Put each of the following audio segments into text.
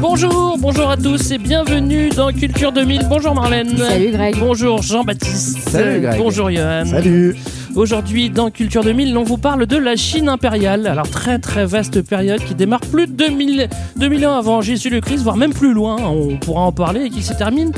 Bonjour, bonjour à tous et bienvenue dans Culture 2000. Bonjour Marlène. Salut Greg. Bonjour Jean-Baptiste. Salut Greg. Bonjour Johan. Salut. Aujourd'hui, dans Culture 2000, on vous parle de la Chine impériale. Alors, très très vaste période qui démarre plus de 2000, 2000 ans avant Jésus le Christ, voire même plus loin, on pourra en parler, et qui se termine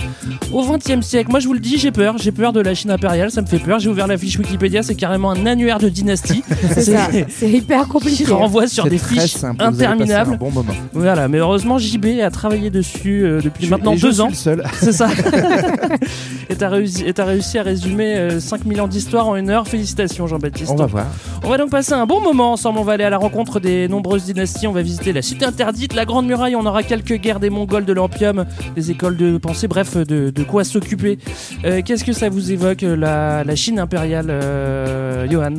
au XXe siècle. Moi, je vous le dis, j'ai peur. J'ai peur de la Chine impériale, ça me fait peur. J'ai ouvert la fiche Wikipédia, c'est carrément un annuaire de dynastie. C'est ça, c'est hyper compliqué. qui renvoie sur des fiches simple, vous avez passé interminables. un bon moment. Voilà, mais heureusement, JB a travaillé dessus euh, depuis maintenant deux ans. C'est ça. et t'as réussi, et t'as réussi à résumer euh, 5000 ans d'histoire en une heure. Félicitations, Jean-Baptiste. On va voir. On va donc passer un bon moment ensemble. On va aller à la rencontre des nombreuses dynasties. On va visiter la cité interdite, la Grande Muraille. On aura quelques guerres des Mongols, de l'Ampium, des écoles de pensée. Bref, de, de quoi s'occuper. Euh, Qu'est-ce que ça vous évoque, la, la Chine impériale, euh, Johan?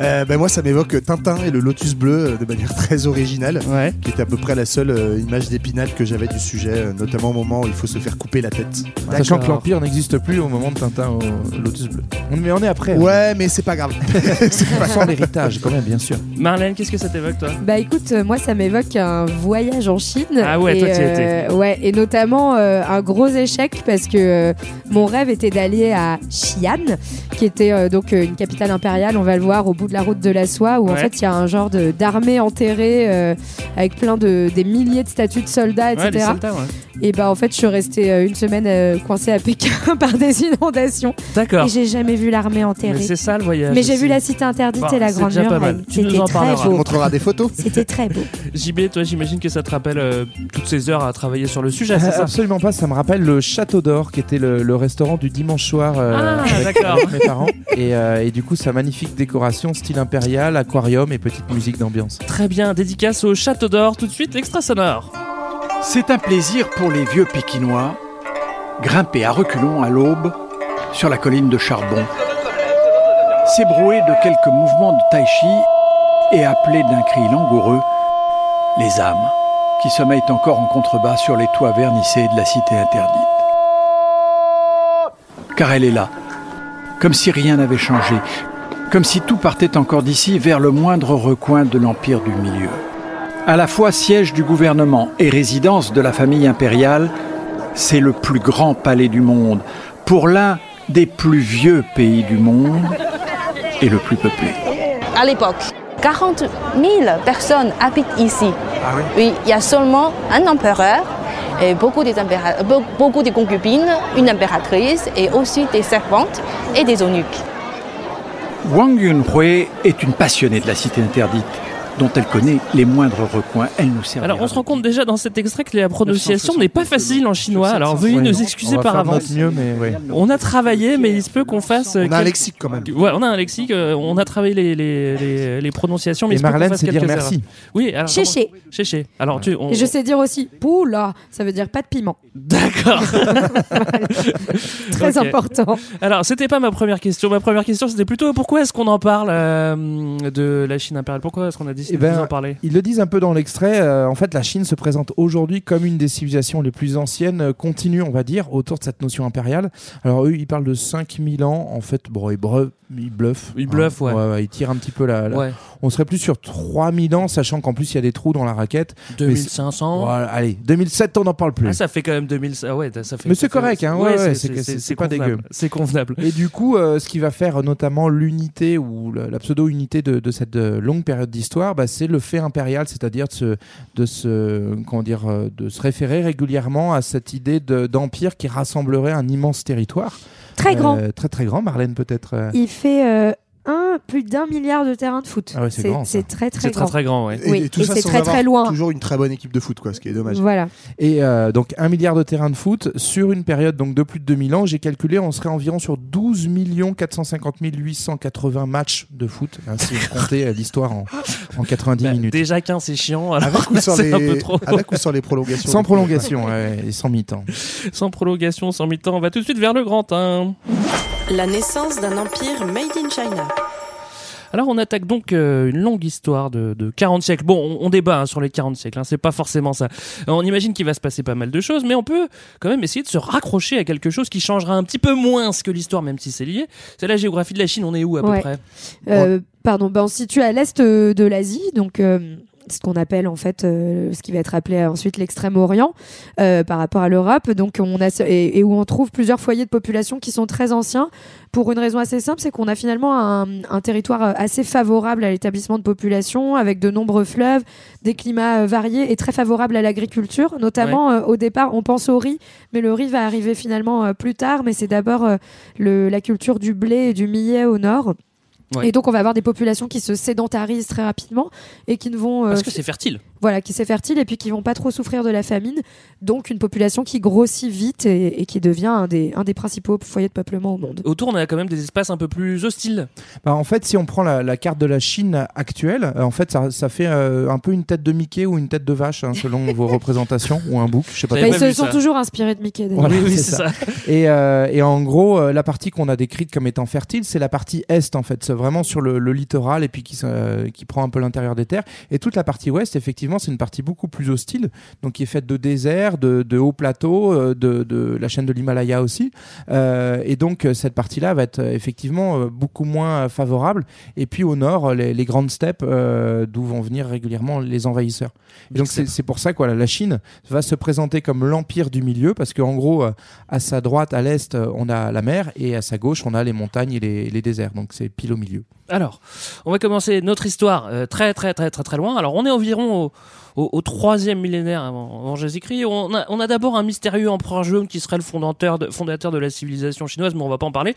Euh, ben moi, ça m'évoque Tintin et le Lotus bleu euh, de manière très originale, Ouais. qui était à peu près la seule euh, image d'épinal que j'avais du sujet, euh, notamment au moment où il faut se faire couper la tête. Sachant que l'Empire n'existe plus au moment de Tintin au Lotus Bleu. On- Mais on est après. hein. Ouais, mais c'est pas grave. Sans l'héritage, quand même, bien sûr. Marlène, qu'est-ce que ça t'évoque, toi? Bah écoute, euh, moi ça m'évoque un voyage en Chine. Ah ouais, et, toi, t'y euh, Ouais, et notamment euh, un gros échec parce que euh, mon rêve était d'aller à Xi'an, qui était euh, donc euh, une capitale impériale, on va le voir au bout de la route de la soie, où en Ouais. fait il y a un genre de- d'armée enterrée euh, avec plein de des milliers de statues de soldats, Ouais, les etc. soldats, ouais. et bah en fait je suis restée euh, une semaine euh, coincée à Pékin par des inondations D'accord. et j'ai jamais vu l'armée Mais enterrée. c'est ça le voyage. Mais j'ai vu la cité interdite Bon, et la grande déjà pas muraille. mal. Tu nous C'était en très beau. montrera des photos. C'était très beau. JB, toi, j'imagine que ça te rappelle euh, toutes ces heures à travailler sur le sujet, Euh, ça Absolument pas, ça me rappelle le Château d'Or, qui était le, le restaurant du dimanche soir euh, Ah, avec, mes parents. Et, euh, et du coup, sa magnifique décoration, style impérial, aquarium et petite musique d'ambiance. Très bien, dédicace au Château d'Or, tout de suite, extra sonore. C'est un plaisir pour les vieux Pékinois, grimper à reculons à l'aube sur la colline de Charbon, s'ébrouer de quelques mouvements de tai chi et appeler d'un cri langoureux les âmes qui sommeillent encore en contrebas sur les toits vernissés de la cité interdite. Car elle est là, comme si rien n'avait changé, comme si tout partait encore d'ici vers le moindre recoin de l'Empire du Milieu. À la fois siège du gouvernement et résidence de la famille impériale, c'est le plus grand palais du monde, pour l'un des plus vieux pays du monde et le plus peuplé. À l'époque, 40 000 personnes habitent ici. oui? il y a seulement un empereur, et des beaucoup de concubines, une impératrice et aussi des servantes et des eunuques. Wang Yunhui est une passionnée de la cité interdite, dont elle connaît les moindres recoins. Elle nous sert. Alors, on se rend compte déjà dans cet extrait que la prononciation n'est pas facile en chinois. Alors, 700. veuillez Ouais, nous on excuser va par avance. notre mieux, mais ouais. On a travaillé, mais il se peut qu'on fasse. euh, On a un quelques- lexique quand même. Ouais, on a un lexique, euh, on a travaillé les, les, les, les prononciations, mais il Et se peut qu'on Marlène, fasse c'est dire merci. erreurs. Oui, alors. Chéché. comment- Chéché. Alors, tu. on- Et je sais dire aussi poula, ça veut dire pas de piment. D'accord. Très important. Alors, c'était pas ma première question. Ma première question, c'était plutôt pourquoi est-ce qu'on en parle euh, de la Chine impériale? Pourquoi est-ce qu'on a Eh ben, de vous en parler Ils le disent un peu dans l'extrait. euh, en fait, la Chine se présente aujourd'hui comme une des civilisations les plus anciennes, euh, continues, on va dire, autour de cette notion impériale. Alors, eux, ils parlent de 5000 ans. En fait, bon, ils, bref, ils bluffent. Ils bluffent, ouais. Ils tirent un petit peu la. la- Ouais. On serait plus sur 3000 ans, sachant qu'en plus, il y a des trous dans la raquette. 2500. Voilà, allez, 2007, on n'en parle plus. Ah, ça fait quand même 2000. Ah ouais, ça fait. Mais c'est correct, hein, ouais, ouais, c'est- pas convenable. dégueu. C'est convenable. Et du coup, euh, ce qui va faire notamment l'unité ou la, la pseudo-unité de, de cette longue période d'histoire, bah, c'est le fait impérial, c'est-à-dire de se, de, se, comment dire, euh, de se référer régulièrement à cette idée de- d'empire qui rassemblerait un immense territoire. Très grand. Euh, très très grand, Marlène peut-être. euh. Il fait un plus d'un milliard de terrains de foot. Ah ouais, c'est grand, ça. C'est très très C'est grand. très très grand, ouais. Oui, et tout et ça c'est très, très loin. Toujours une très bonne équipe de foot, quoi, ce qui est dommage. Voilà. Et euh, donc un milliard de terrains de foot sur une période donc de plus de 2000 ans, j'ai calculé, on serait environ sur 12 450 880 matchs de foot, hein, si on comptait euh, l'histoire en, en 90 Bah, minutes. Déjà 15 c'est chiant, alors Avec ou, sans c'est un peu les... trop. avec ou sans les prolongations Sans prolongation ouais, et sans mi-temps. Sans prolongation, sans mi-temps, on va tout de suite vers le grand 1. La naissance d'un empire made in China. Alors on attaque donc euh, une longue histoire de, de 40 siècles. Bon, on, on débat hein, sur les 40 siècles, hein, c'est pas forcément ça. On imagine qu'il va se passer pas mal de choses, mais on peut quand même essayer de se raccrocher à quelque chose qui changera un petit peu moins que l'histoire, même si c'est lié. C'est la géographie de la Chine, on est où à Ouais. peu près? Euh, Pardon, ben, on se situe à l'est euh, de l'Asie, donc euh, ce qu'on appelle en fait euh, ce qui va être appelé ensuite l'extrême-orient euh, par rapport à l'Europe. Donc on a et, et où on trouve plusieurs foyers de population qui sont très anciens pour une raison assez simple, c'est qu'on a finalement un, un territoire euh, assez favorable à l'établissement de population avec de nombreux fleuves, des climats variés et très favorables à l'agriculture. Notamment euh, au départ, on pense au riz, mais le riz va arriver finalement plus tard. Mais c'est d'abord le- la culture du blé et du millet au nord. Ouais. Et donc on va avoir des populations qui se sédentarisent très rapidement et qui ne vont euh, Parce que c'est fertile. Voilà qui c'est fertile et puis qui vont pas trop souffrir de la famine. Donc une population qui grossit vite et, et qui devient un des un des principaux foyers de peuplement au monde. Autour, on a quand même des espaces un peu plus hostiles. Bah, en fait, si on prend la, la carte de la Chine actuelle, euh, en fait, ça, ça fait euh, un peu une tête de Mickey ou une tête de vache, hein, selon vos représentations, ou un bouc, je sais pas. Bah, ils se sont ça. toujours inspirés de Mickey. Voilà, oui, oui, c'est ça. ça. Et, euh, et en gros, euh, la partie qu'on a décrite comme étant fertile, c'est la partie est, en fait. C'est vraiment sur le, le littoral et puis qui, qui prend un peu l'intérieur des terres. Et toute la partie ouest, effectivement, c'est une partie beaucoup plus hostile, donc qui est faite de déserts, de, hauts plateaux, euh, de, la chaîne de l'Himalaya aussi. Euh, et donc, euh, cette partie-là va être effectivement beaucoup moins favorable. Et puis au nord, les, grandes steppes d'où vont venir régulièrement les envahisseurs. Et donc, c'est pour ça que la Chine va se présenter comme l'empire du milieu, parce qu'en gros, à sa droite, à l'est, on a la mer, et à sa gauche, on a les montagnes et les, les déserts. Donc c'est pile au milieu. Alors, on va commencer notre histoire euh, très très très très très loin. Alors, on est environ au, au, au troisième millénaire avant, avant Jésus-Christ. On a, on a d'abord un mystérieux empereur jaune qui serait le fondateur de, fondateur de la civilisation chinoise, mais on va pas en parler.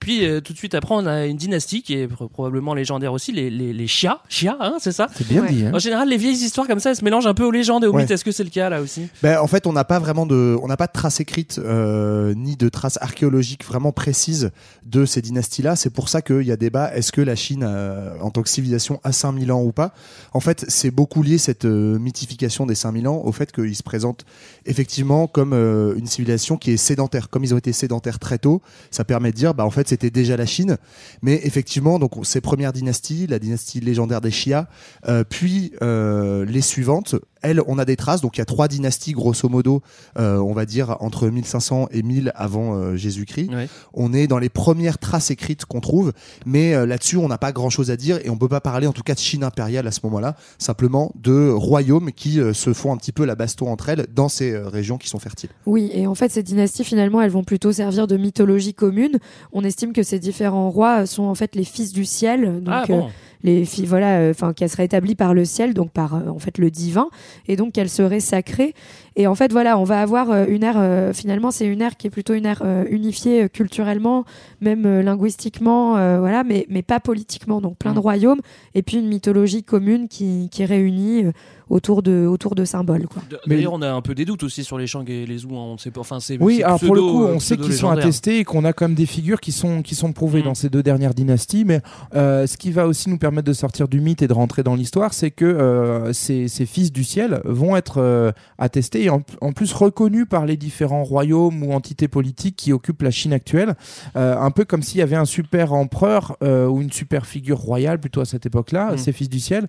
Puis euh, tout de suite après, on a une dynastie qui est pr- probablement légendaire aussi, les, les, les Xia. Xia, hein, c'est ça? C'est bien Ouais. dit. Hein En général, les vieilles histoires comme ça, elles se mélangent un peu aux légendes et aux Ouais. mythes. Est-ce que c'est le cas là aussi? Ben, en fait, on n'a pas vraiment de, on n'a pas de traces écrites euh, ni de traces archéologiques vraiment précises de ces dynasties-là. C'est pour ça qu'il y a débat. Est-ce que la Chine, euh, en tant que civilisation, a 5000 ans ou pas? En fait, c'est beaucoup lié cette euh, mythification des 5000 ans au fait qu'ils se présentent effectivement comme euh, une civilisation qui est sédentaire. Comme ils ont été sédentaires très tôt, ça permet de dire, bah en fait, c'était déjà la Chine. Mais effectivement, donc ces premières dynasties, la dynastie légendaire des Xia, euh, puis euh, les suivantes, elles, on a des traces. Donc il y a trois dynasties, grosso modo, on va dire entre 1500 et 1000 avant Jésus-Christ. Ouais. On est dans les premières traces écrites qu'on trouve, mais là-dessus, on n'a pas grand-chose à dire et on peut pas parler, en tout cas, de Chine impériale à ce moment-là, simplement de royaumes qui euh, se font un petit peu la baston entre elles dans ces euh, régions qui sont fertiles. Oui, et en fait, ces dynasties, finalement, elles vont plutôt servir de mythologie commune. On estime que ces différents rois sont en fait les fils du ciel. Donc, Ah euh, bon les filles, voilà, enfin, qu'elles seraient établies par le ciel, donc par euh, en fait le divin, et donc qu'elles seraient sacrées. Et en fait, voilà, on va avoir euh, une ère. euh, finalement, c'est une ère qui est plutôt une ère euh, unifiée euh, culturellement, même euh, linguistiquement, euh, voilà, mais mais pas politiquement. Donc plein de Mm. royaumes, et puis une mythologie commune qui qui réunit euh, autour de autour de symboles, quoi. Mais- D'ailleurs, on a un peu des doutes aussi sur les Shang et les Zhou. hein, On ne sait pas. Enfin, c'est Oui, c'est alors pour le coup, euh, on sait qu'ils sont attestés et qu'on a quand même des figures qui sont, qui sont prouvées Mm. dans ces deux dernières dynasties. Mais euh, ce qui va aussi nous permettre de sortir du mythe et de rentrer dans l'histoire, c'est que euh, ces, ces fils du ciel vont être euh, attestés et en, en plus reconnus par les différents royaumes ou entités politiques qui occupent la Chine actuelle. Euh, un peu comme s'il y avait un super empereur euh, ou une super figure royale plutôt à cette époque-là, Mm. ces fils du ciel,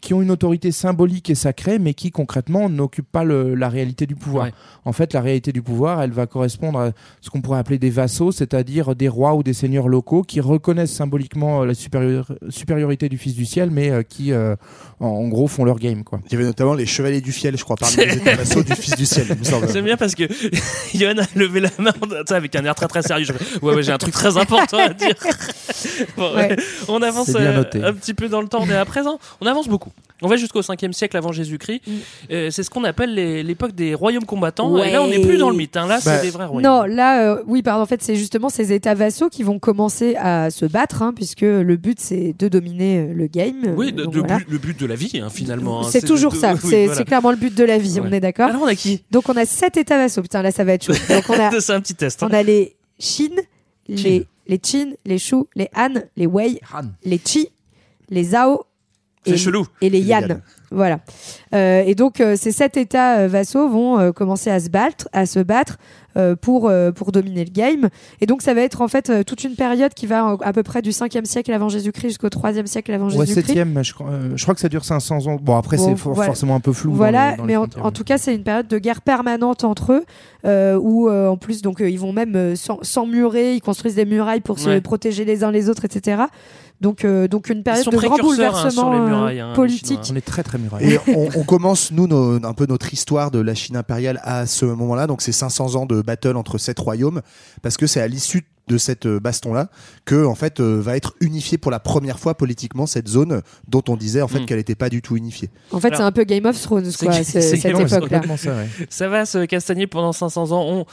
qui ont une autorité symbolique et sacrée, mais qui concrètement n'occupent pas le- la réalité du pouvoir. Ouais. En fait, la réalité du pouvoir, elle va correspondre à ce qu'on pourrait appeler des vassaux, c'est-à-dire des rois ou des seigneurs locaux qui reconnaissent symboliquement euh, la supériorité du Fils du ciel, mais euh, qui, euh, en, en gros, font leur game. Quoi. Il y avait notamment les chevaliers du fiel, je crois, parmi les vassaux du fils du ciel, il me semble. C'est bien parce que Yann a levé la main avec un air très très sérieux. Je ouais, ouais, j'ai un truc très important à dire. Bon, Ouais. On avance euh, un petit peu dans le temps, mais à présent, on avance beaucoup. On va jusqu'au 5e siècle avant Jésus-Christ. Mm. Euh, c'est ce qu'on appelle l'époque des royaumes combattants. Et là, on n'est plus dans le mythe. hein. Là, Bah, c'est des vrais royaumes. Non, là, euh, oui, pardon. En fait, c'est justement ces États vassaux qui vont commencer à se battre, hein, puisque le but c'est de dominer euh, le game. Oui, de- donc de voilà. but- le but de la vie, hein, finalement. hein. C'est toujours de- ça. oui, c'est voilà. clairement le but de la vie. Ouais. On est d'accord. Alors, on a qui? Donc on a sept États vassaux. Putain, là, ça va être chaud. Donc on a, C'est un petit test. hein. on a les Shin, les les Chin, les Shu, les Han, les Wei, les Chi, les Zhao C'est chelou. et les Les Yan. Yan. Voilà. Euh, et donc euh, ces sept États euh, vassaux vont euh, commencer à se battre, à se battre euh, pour euh, pour dominer le game. Et donc ça va être en fait toute une période qui va à peu près du 5e siècle avant Jésus-Christ jusqu'au 3e siècle avant Ouais, Jésus-Christ. 7 je, je crois que ça dure 500 ans. Bon, après, Bon, c'est for- voilà. forcément un peu flou. dans Voilà, les- dans les mais en, tout cas, c'est une période de guerre permanente entre eux, euh, où euh, en plus, donc, ils vont même s'emmurer, ils construisent des murailles pour se protéger les uns les autres, etc. Donc, euh, donc une période de grand hein, bouleversement euh, murailles, hein, politique. On est très très muraille. Et on, on commence, nous, nos- un peu notre histoire de la Chine impériale à ce moment-là. Donc, c'est 500 ans de battle entre sept royaumes, parce que c'est à l'issue de cette euh, baston-là que, en fait, euh, va être unifiée pour la première fois politiquement cette zone dont on disait, en fait, Mm. qu'elle n'était pas du tout unifiée. En fait, c'est un peu Game of Thrones, c'est quoi, cette époque-là. Ça, ouais. Ça va se castagner pendant 500 ans. On-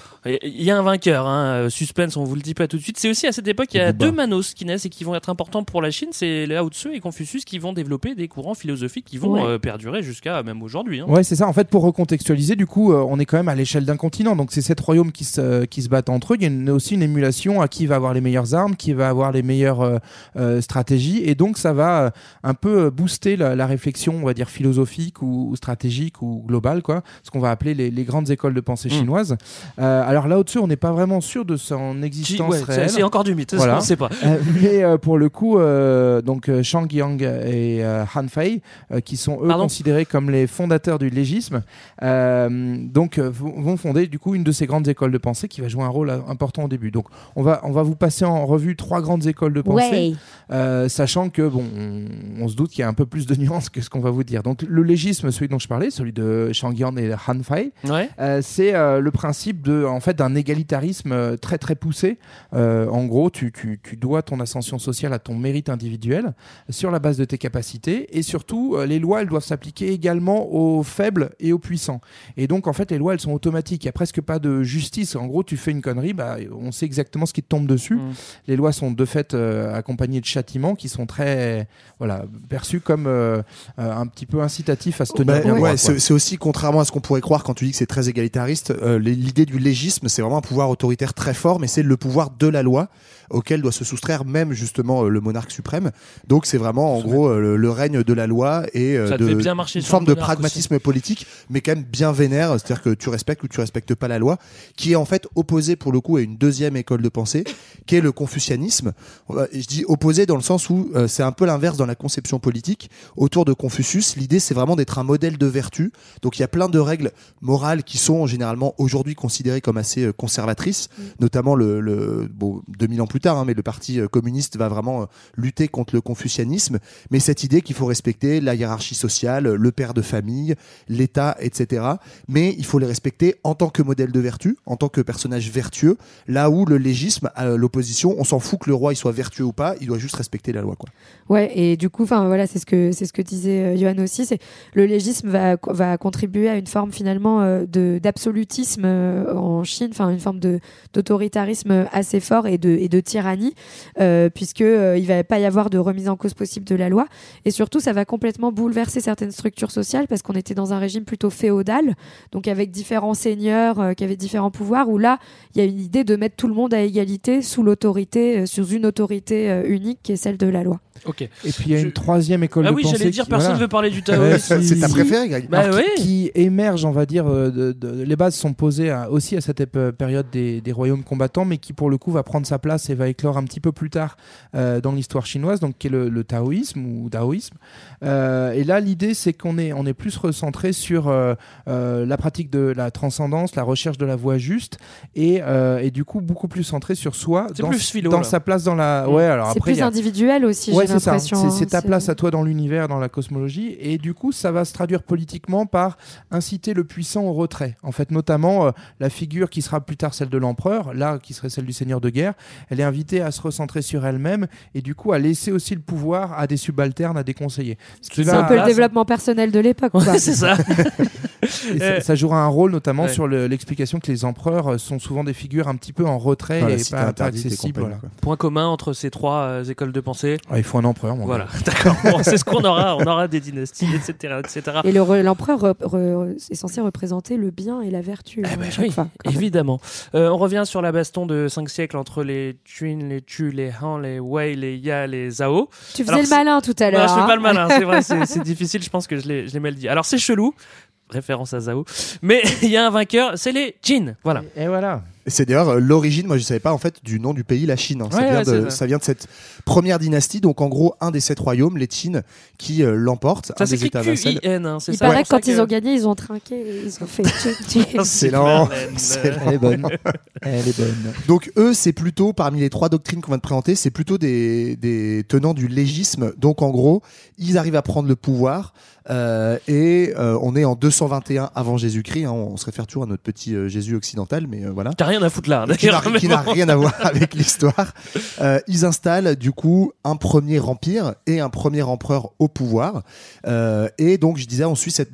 Il y a un vainqueur, hein. euh, suspense, on vous le dit pas tout de suite. C'est aussi à cette époque qu'il y a deux manos qui naissent et qui vont être importants pour la Chine. C'est Lao Tzu et Confucius qui vont développer des courants philosophiques qui vont Ouais. euh, perdurer jusqu'à même aujourd'hui. hein. Ouais, c'est ça. En fait, pour recontextualiser, du coup, euh, on est quand même à l'échelle d'un continent. Donc, c'est sept royaumes qui se, qui se battent entre eux. Il y a une- aussi une émulation à qui va avoir les meilleures armes, qui va avoir les meilleures euh, euh, stratégies. Et donc, ça va euh, un peu booster la, la réflexion, on va dire, philosophique ou, ou stratégique ou globale, quoi. Ce qu'on va appeler les, les grandes écoles de pensée Mm. chinoises. Alors là, au-dessus, on n'est pas vraiment sûr de son existence ouais, c'est- réelle. c'est encore du mythe, Voilà. on ne sait pas. Mais pour le coup, donc Shang Yang et Han Fei, qui sont eux Pardon considérés comme les fondateurs du légisme, donc vont fonder du coup une de ces grandes écoles de pensée qui va jouer un rôle important au début. Donc on va on va vous passer en revue trois grandes écoles de pensée, Ouais. euh, sachant que bon, on, on se doute qu'il y a un peu plus de nuances que ce qu'on va vous dire. Donc le légisme, celui dont je parlais, celui de Shang Yang et Han Fei, Ouais. euh, c'est euh, le principe de, en fait, d'un égalitarisme très très poussé. Euh, en gros, tu, tu, tu dois ton ascension sociale à ton mérite individuel sur la base de tes capacités et surtout, euh, les lois elles doivent s'appliquer également aux faibles et aux puissants. Et donc, en fait, les lois elles sont automatiques. Il y a presque pas de justice. En gros, tu fais une connerie, bah, on sait exactement ce qui te tombe dessus. Mm. Les lois sont de fait euh, accompagnées de châtiments qui sont très, voilà, perçus comme euh, euh, un petit peu incitatifs à se tenir Bah, bien ouais, droit, quoi. c'est aussi contrairement à ce qu'on pourrait croire quand tu dis que c'est très égalitariste. euh, L'idée du légisme, c'est vraiment un pouvoir autoritaire très fort, mais c'est le pouvoir de la loi auquel doit se soustraire même justement euh, le monarque suprême. Donc c'est vraiment en gros euh, le, le règne de la loi et euh, de fait bien marcher une forme de pragmatisme politique, mais quand même bien vénère, c'est-à-dire que tu respectes ou tu respectes pas la loi, qui est en fait opposé pour le coup à une deuxième école de pensée, qui est le confucianisme. Je dis opposé dans le sens où c'est un peu l'inverse dans la conception politique. Autour de Confucius, l'idée c'est vraiment d'être un modèle de vertu. Donc il y a plein de règles morales qui sont généralement aujourd'hui considérées comme assez conservatrices, notamment le, le bon 2000 ans plus tard, hein, mais le parti euh, communiste va vraiment euh, lutter contre le confucianisme. Mais cette idée qu'il faut respecter la hiérarchie sociale, le père de famille, l'État, etc. Mais il faut les respecter en tant que modèle de vertu, en tant que personnage vertueux. Là où le légisme, à l'opposition, on s'en fout que le roi soit vertueux ou pas, il doit juste respecter la loi. Quoi. Ouais, et du coup, enfin voilà, c'est ce que c'est ce que disait euh, aussi, c'est le légisme va va contribuer à une forme finalement euh, de d'absolutisme euh, en Chine, enfin une forme de d'autoritarisme assez fort et de et de tyrannie, euh, puisque euh, il va pas y avoir de remise en cause possible de la loi, et surtout ça va complètement bouleverser certaines structures sociales parce qu'on était dans un régime plutôt féodal, donc avec différents seigneurs euh, qui avaient différents pouvoirs, où là il y a une idée de mettre tout le monde à égalité sous l'autorité, euh, sous une autorité euh, unique qui est celle de la loi. Ok. Et puis il y a une troisième école Ah de oui, pensée. j'allais dire, qui- personne voilà. veut parler du taoïsme. si- C'est ta préférée, Greg Bah Alors, oui. qui, qui émerge, on va dire, de, de- les bases sont posées à- aussi à cette période des, des royaumes combattants, mais qui pour le coup va prendre sa place et va éclore un petit peu plus tard euh, dans l'histoire chinoise, donc qui est le, le taoïsme ou daoïsme. Euh, et là, l'idée, c'est qu'on est, on est plus recentré sur euh, euh, la pratique de la transcendance, la recherche de la voie juste, et, euh, et du coup beaucoup plus centré sur soi, dans, plus philo, dans là. sa place dans la. Ouais, alors C'est plus a- individuel aussi, Ouais, j'ai l'impression. C'est- C'est ta c'est- place à toi dans l'univers, dans la cosmologie. Et du coup, ça va se traduire politiquement par inciter le puissant au retrait. En fait, notamment, euh, la figure qui sera plus tard celle de l'empereur, là, qui serait celle du seigneur de guerre, elle est invitée à se recentrer sur elle-même et du coup à laisser aussi le pouvoir à des subalternes, à des conseillers. C'est un peu le développement personnel de l'époque. quoi. c'est ça. Et ça, ça jouera un rôle notamment ouais. sur le- l'explication que les empereurs euh, sont souvent des figures un petit peu en retrait et pas, pas accessibles. voilà. Point commun entre ces trois euh, écoles de pensée. Ah, il faut un empereur, mon Voilà, d'accord. Bon, c'est ce qu'on aura. On aura des dynasties, etc., etc. Et le re- l'empereur re- re- est censé représenter le bien et la vertu. hein, Eh ben Oui, fois, quand même. évidemment. Euh, on revient sur la baston de 5 siècles entre les Les Tu, les Han, les Wei, les Ya, les Zhao. Tu faisais Alors, le c'est- malin tout à Non, l'heure. je fais hein. pas le malin, c'est vrai, c'est c'est difficile, je pense que je l'ai je l'ai mal dit. Alors c'est chelou, référence à Zhao, mais il y a un vainqueur, c'est les Jin. Voilà. Et voilà. Et C'est d'ailleurs euh, l'origine, moi je savais pas en fait, du nom du pays, la Chine. hein. Ça, vient ouais, de, c'est ça. ça vient de cette première dynastie, donc en gros un des sept royaumes, les Qin, qui euh, l'emportent. Ça s'écrit États vassals. Q-I-N, hein, c'est Il ça. paraît que quand ils ont gagné, ils ont trinqué ils ont fait. Excellent. Elle est bonne. Elle est bonne. Donc eux, c'est plutôt, parmi les trois doctrines qu'on vient de présenter, c'est plutôt des, des tenants du légisme. Donc en gros, ils arrivent à prendre le pouvoir. euh, et euh, on est en 221 avant Jésus-Christ. hein. on se réfère toujours à notre petit euh, Jésus occidental, mais euh, voilà. T'as rien à foutre là, qui n'a rien à voir avec l'histoire. Euh, ils installent du coup un premier empire et un premier empereur au pouvoir. Euh, et donc je disais, on suit cette,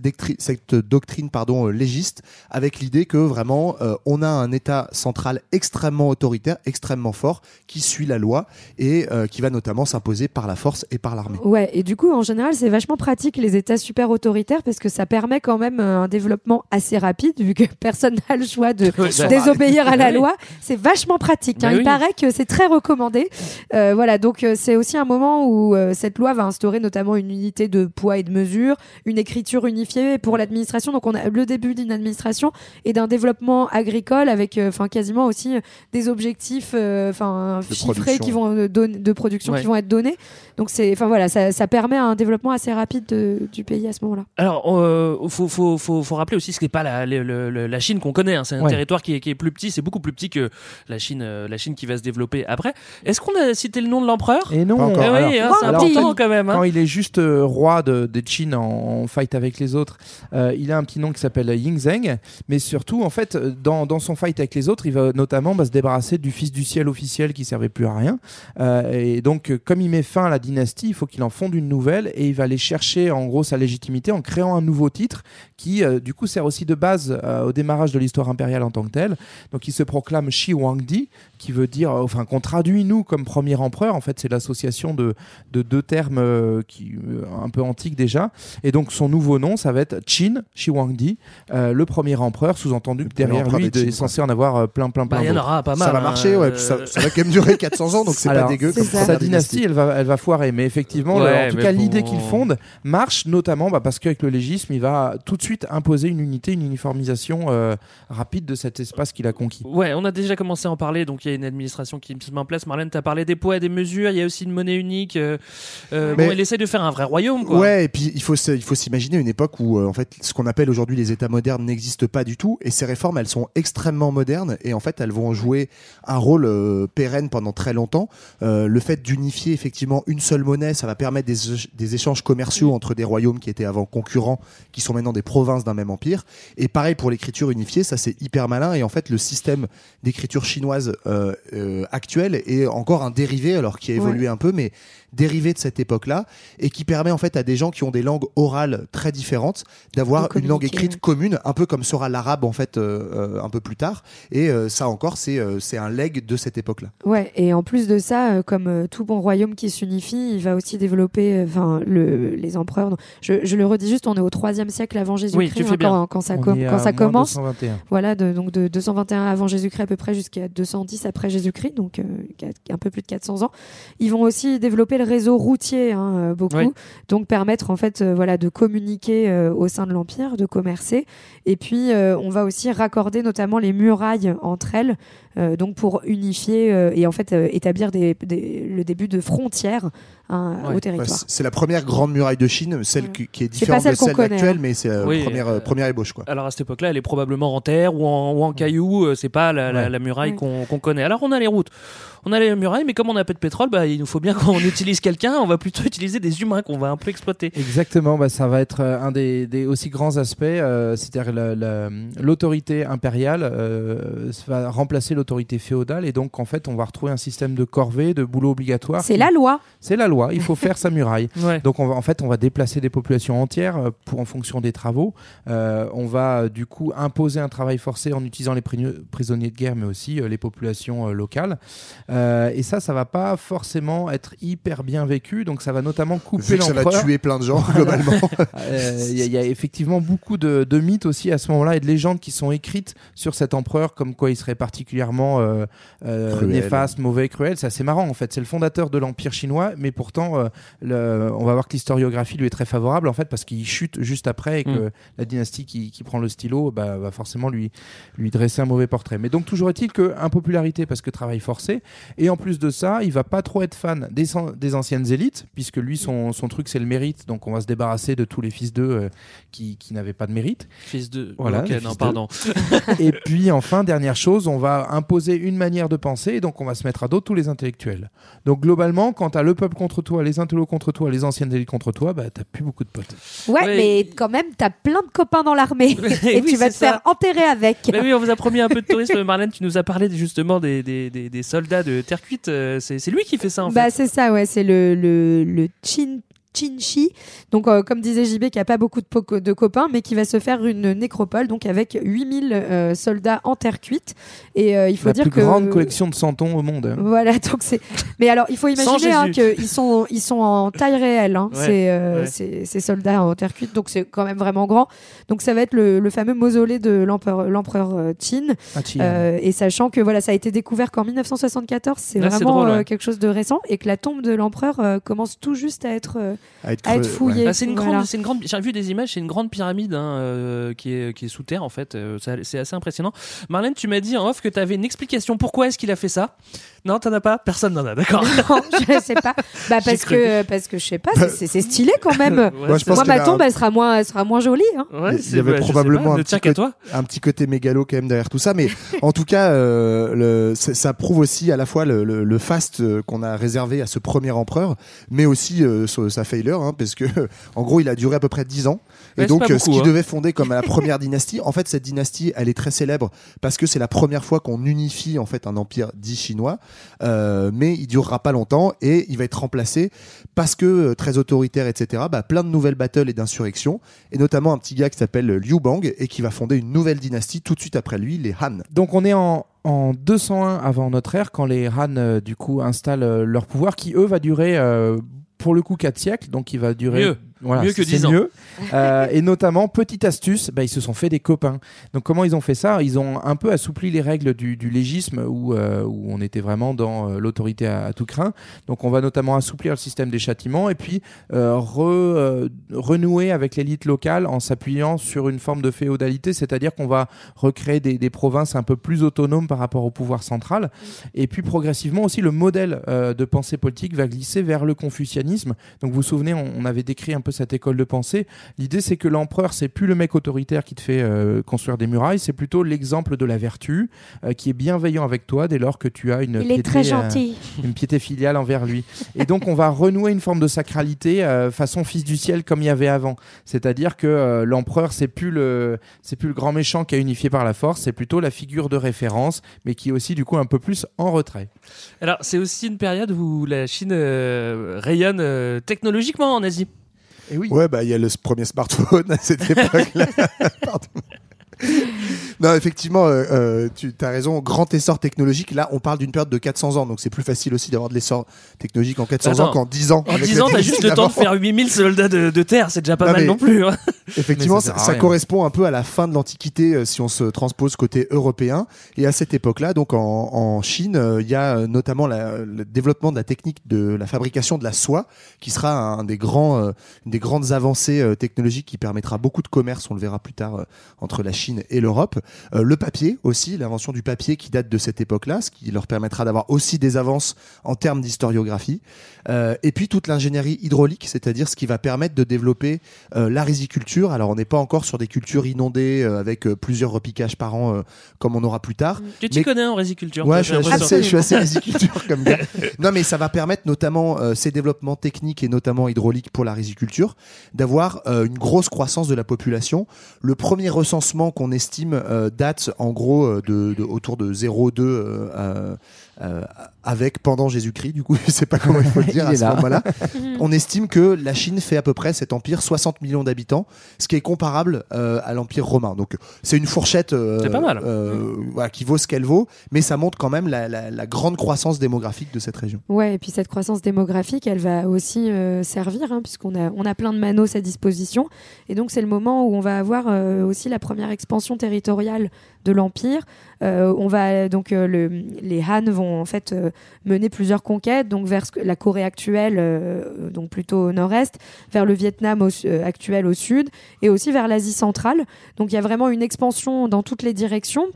doctrine pardon euh, légiste avec l'idée que vraiment euh, on a un État central extrêmement autoritaire, extrêmement fort, qui suit la loi et euh, qui va notamment s'imposer par la force et par l'armée. Ouais, et du coup, en général, c'est vachement pratique les États super autoritaires parce que ça permet quand même un développement assez rapide vu que personne n'a le choix de désobéir à la oui. loi. C'est vachement pratique. hein. Bah Il oui. paraît que c'est très recommandé. Euh, voilà, donc euh, c'est aussi un moment où euh, cette loi va instaurer notamment une unité de poids et de mesure, une écriture unifiée pour l'administration. Donc on a le début d'une administration et d'un développement agricole avec, euh, enfin quasiment aussi des objectifs, euh, enfin chiffrés production. qui vont euh, de production Ouais. qui vont être donnés. Donc c'est, enfin voilà, ça, ça permet un développement assez rapide de- du pays à ce moment-là. Alors, euh, faut, faut, faut, faut rappeler aussi ce n'est pas la, Chine qu'on connaît. hein. C'est un Ouais. territoire qui est, qui est plus petit. C'est beaucoup plus petit que la Chine, euh, la Chine qui va se développer après. Est-ce qu'on a cité le nom de l'empereur? Et non, Pas encore. Eh alors- oui, hein, c'est important quand même. hein. Quand il est juste euh, roi de, des Qin en, en fight avec les autres, euh, il a un petit nom qui s'appelle Ying Zheng. Mais surtout, en fait, dans, dans son fight avec les autres, il va notamment bah, se débarrasser du fils du ciel officiel qui servait plus à rien. Euh, et donc, comme il met fin à la dynastie, il faut qu'il en fonde une nouvelle et il va aller chercher en gros sa légitimité en créant un nouveau titre qui, euh, du coup, sert aussi de base euh, au démarrage de l'histoire impériale en tant que telle. Donc, il se proclame Shi Huangdi, qui veut dire, euh, enfin, qu'on traduit nous comme premier empereur. En fait, c'est l'association de, de deux termes euh, qui, euh, un peu antiques déjà. Et donc, son nouveau nom, ça va être Qin Shi Huangdi, euh, le premier empereur, sous-entendu que derrière lui, il est censé en avoir euh, plein, plein, Bah, plein. il y en aura pas mal. ça va hein. marcher, ouais, puis ça, ça va quand même durer 400 ans, donc c'est pas dégueu. comme ça. Sa dynastie, elle va, elle va foirer, mais effectivement, Ouais, en tout cas, bon. l'idée qu'il fonde marche notamment bah, parce qu'avec le légisme, il va tout de suite imposer une unité, une uniformisation euh, rapide de cet espace qu'il a conquis. Ouais, on a déjà commencé à en parler. Donc il y a une administration qui se met en place. Marlène, t'as parlé des poids et des mesures. Il y a aussi une monnaie unique. euh, euh, Mais- bon, il essaie de faire un vrai royaume, quoi. Ouais, et puis il faut s'imaginer une époque où euh, en fait ce qu'on appelle aujourd'hui les États modernes n'existent pas du tout et ces réformes elles sont extrêmement modernes et en fait elles vont jouer un rôle euh, pérenne pendant très longtemps. Le fait d'unifier effectivement une seule monnaie, ça va permettre des échanges commerciaux entre des royaumes qui étaient avant concurrents, qui sont maintenant des provinces d'un même empire. Et pareil pour l'écriture unifiée, ça c'est hyper malin et en fait le système d'écriture chinoise euh, euh, actuel est encore un dérivé alors qui a évolué un peu, mais dérivé de cette époque-là et qui permet en fait à des gens qui ont des langues orales très différentes d'avoir une langue écrite commune, un peu comme sera l'arabe en fait euh, euh, un peu plus tard. Et euh, ça encore, c'est euh, c'est un leg de cette époque-là. Ouais, et en plus de ça, euh, comme tout bon royaume qui s'unifie, il va aussi développer, euh, enfin, le, les empereurs. Donc, Je, je le redis juste, on est au 3 siècle avant Jésus-Christ hein, quand, quand ça, On com- est quand à ça moins commence. 221. Voilà, de, donc de 221 avant Jésus-Christ à peu près jusqu'à 210 après Jésus-Christ, donc euh, un peu plus de 400 ans. Ils vont aussi développer le réseau routier, hein, euh, beaucoup, Oui. donc permettre en fait, euh, voilà, de communiquer euh, au sein de l'empire, de commercer. Et puis, euh, on va aussi raccorder notamment les murailles entre elles, euh, donc pour unifier euh, et en fait euh, établir des, des- le début de frontières hein, Ouais. au territoire. Ouais, c'est- la première grande muraille de Chine, celle Ouais. qui, qui est différente celle de celle connaît, actuelle, hein. mais c'est la Oui, première, euh, première ébauche quoi. Alors à cette époque-là, elle est probablement en terre ou en, ou en caillou. euh, C'est pas la, la- Ouais. la muraille Ouais. qu'on qu'on connaît. Alors on a les routes, on a les murailles, mais comme on n'a pas de pétrole, bah, il nous faut bien qu'on utilise quelqu'un. On va plutôt utiliser des humains qu'on va un peu exploiter. Exactement, bah, ça va être euh, un des, des aussi grands aspects, euh, c'est-à-dire la- la- l'autorité impériale euh, va remplacer autorité féodale et donc en fait on va retrouver un système de corvée, de boulot obligatoire. C'est qui- la loi. C'est la loi. Il faut faire sa muraille. Ouais. Donc on va, en fait on va déplacer des populations entières pour en fonction des travaux. Euh, on va du coup imposer un travail forcé en utilisant les pri- prisonniers de guerre, mais aussi euh, les populations euh, locales. Euh, et ça, ça va pas forcément être hyper bien vécu. Donc ça va notamment couper que ça va l'empereur. tuer plein de gens, globalement. Euh, Il y, a- il y a effectivement beaucoup de, de mythes aussi à ce moment-là et de légendes qui sont écrites sur cet empereur, comme quoi il serait particulièrement euh, euh, Cruel. néfaste, mauvais, cruel. C'est assez marrant en fait. C'est le fondateur de l'Empire chinois, mais pourtant, euh, le- on va voir que l'historiographie lui est très favorable en fait parce qu'il chute juste après et que Mm. la dynastie qui, qui prend le stylo bah, va forcément lui, lui dresser un mauvais portrait. Mais donc, toujours est-il que impopularité parce que travail forcé. Et en plus de ça, il va pas trop être fan des, an- des anciennes élites, puisque lui, son, son truc, c'est le mérite. Donc, on va se débarrasser de tous les fils d'eux euh, qui, qui n'avaient pas de mérite. Fils de. Voilà, Ok, les non, pardon. et puis, enfin, dernière chose, on va imposer une manière de penser, et donc on va se mettre à dos tous les intellectuels. Donc, globalement, quand tu as le peuple contre toi, les intellos contre toi, les anciennes élites contre toi, bah, t'as plus beaucoup de potes. Ouais, Ouais. mais quand même, t'as plein de copains dans l'armée et Oui, tu vas te ça. faire enterrer avec. Mais oui, on vous a promis un peu de tourisme, Marlène. Tu nous as parlé justement des, des, des, des soldats de terre cuite. euh, C'est c'est lui qui fait ça en Bah fait. c'est ça, ouais, c'est le le le chin Chinchi, donc euh, comme disait JB, qui a pas beaucoup de, po- de copains, mais qui va se faire une nécropole, donc avec 8000 euh, soldats en terre cuite. Et euh, il faut La dire plus que grande collection de santons au monde. hein. Voilà, donc c'est. Mais alors, il faut imaginer hein, qu'ils sont, ils sont en taille réelle, hein, Ouais, ces, euh, ouais. ces, ces soldats en terre cuite, donc c'est quand même vraiment grand. Donc ça va être le, le fameux mausolée de l'empereur, l'empereur euh, Qin. Ah, Qin. Euh, et sachant que voilà, ça a été découvert qu'en 1974, c'est Là, c'est vraiment drôle, euh, ouais. quelque chose de récent, et que la tombe de l'empereur euh, commence tout juste à être, euh, À être à être creux- fouillée. Bah, c'est une Voilà. grande, c'est une grande. J'ai vu des images, c'est une grande pyramide hein, euh, qui est qui est sous terre en fait. Euh, ça- c'est assez impressionnant. Marlène, tu m'as dit en off que tu avais une explication. Pourquoi est-ce qu'il a fait ça? Non, t'en as pas? Personne n'en a. D'accord. Non, je sais pas. Bah parce cru. que parce que je sais pas, c'est- c'est stylé quand même. Ouais, Moi, je pense Moi ma a tombe un- elle sera moins elle sera moins jolie hein. il y avait probablement un, petit côté, un petit côté mégalo quand même derrière tout ça, mais en tout cas, euh, le, ça, ça prouve aussi à la fois le, le, le faste qu'on a réservé à ce premier empereur, mais aussi euh, sa sa failure, hein, parce que en gros, il a duré à peu près 10 ans. Et donc, euh, ce qui hein. devait fonder comme la première dynastie, en fait, cette dynastie, elle est très célèbre parce que c'est la première fois qu'on unifie en fait un empire dit chinois, euh, mais il durera pas longtemps et il va être remplacé parce que euh, très autoritaire, etc. Bah, plein de nouvelles battles et d'insurrections, et notamment un petit gars qui s'appelle Liu Bang et qui va fonder une nouvelle dynastie tout de suite après lui, les Han. Donc on est en, en 201 avant notre ère quand les Han euh, du coup installent euh, leur pouvoir qui eux va durer euh, pour le coup 4 siècles donc il va durer Mieux. Voilà, Mieux que c'est 10 ans. mieux. Euh, et notamment petite astuce bah, ils se sont fait des copains donc comment ils ont fait ça? Ils ont un peu assoupli les règles du, du légisme où, euh, où on était vraiment dans euh, l'autorité à, à tout craint donc on va notamment assouplir le système des châtiments et puis re- renouer avec l'élite locale en s'appuyant sur une forme de féodalité, c'est-à-dire qu'on va recréer des, des provinces un peu plus autonomes par rapport au pouvoir central. Et puis progressivement aussi, le modèle de pensée politique va glisser vers le confucianisme. Donc vous vous souvenez, on, on avait décrit un peu cette école de pensée. L'idée, c'est que l'empereur, c'est plus le mec autoritaire qui te fait euh, construire des murailles, c'est plutôt l'exemple de la vertu euh, qui est bienveillant avec toi dès lors que tu as une Il est piété, très gentil. une piété filiale envers lui. Et donc on va renouer une forme de sacralité euh, façon fils du ciel comme il y avait avant. C'est-à-dire que euh, l'empereur c'est plus le c'est plus le grand méchant qui a unifié par la force, c'est plutôt la figure de référence, mais qui est aussi du coup un peu plus en retrait. Alors, c'est aussi une période où la Chine euh, rayonne euh, technologiquement en Asie. Et oui. Ouais, bah il y a le premier smartphone à cette époque-là. Pardon. Non, effectivement, euh, euh, tu as raison. Grand essor technologique. Là, on parle d'une période de 400 ans, donc c'est plus facile aussi d'avoir de l'essor technologique en 400 ans Attends, qu'en 10 ans. En avec 10 la ans, t'as juste le temps de faire 8000 soldats de, de terre, c'est déjà pas Non, mal mais- non plus. hein. Effectivement, Mais ça correspond un peu à la fin de l'Antiquité euh, si on se transpose côté européen. Et à cette époque-là, donc en, en Chine, euh, il y a notamment la- le développement de la technique de la fabrication de la soie, qui sera un des grands, euh, une des grandes avancées euh, technologiques qui permettra beaucoup de commerce. On le verra plus tard euh, entre la Chine et l'Europe. Euh, le papier aussi, l'invention du papier qui date de cette époque-là, ce qui leur permettra d'avoir aussi des avances en termes d'historiographie. Euh, et puis toute l'ingénierie hydraulique, c'est-à-dire ce qui va permettre de développer euh, la riziculture. Alors on n'est pas encore sur des cultures inondées euh, avec euh, plusieurs repiquages par an euh, comme on aura plus tard. Tu t'y Mais- connais en riziculture Ouais, je, suis- assez, je suis assez riziculture comme gars. Non, mais ça va permettre notamment euh, ces développements techniques et notamment hydrauliques pour la riziculture d'avoir euh, une grosse croissance de la population. Le premier recensement qu'on estime euh, date en gros de, de autour de 0,2 euh, avec pendant Jésus-Christ. Du coup, je sais pas comment il faut le dire Il à ce là. moment-là. On estime que la Chine fait à peu près cet empire 60 millions d'habitants, ce qui est comparable euh, à l'empire romain. Donc c'est une fourchette euh, C'est pas mal. euh, voilà, qui vaut ce qu'elle vaut, mais ça montre quand même la, la- la grande croissance démographique de cette région. Ouais, et puis cette croissance démographique, elle va aussi euh, servir, hein, puisqu'on a, on a plein de manos à disposition. Et donc, c'est le moment où on va avoir euh, aussi la première expansion territoriale de l'Empire. Euh, on va, donc, euh, le, les Han vont en fait euh, mener plusieurs conquêtes, donc vers la Corée actuelle, donc plutôt au nord-est, vers le Vietnam actuel au sud, et aussi vers l'Asie centrale. Donc, il y a vraiment une expansion dans toutes les directions.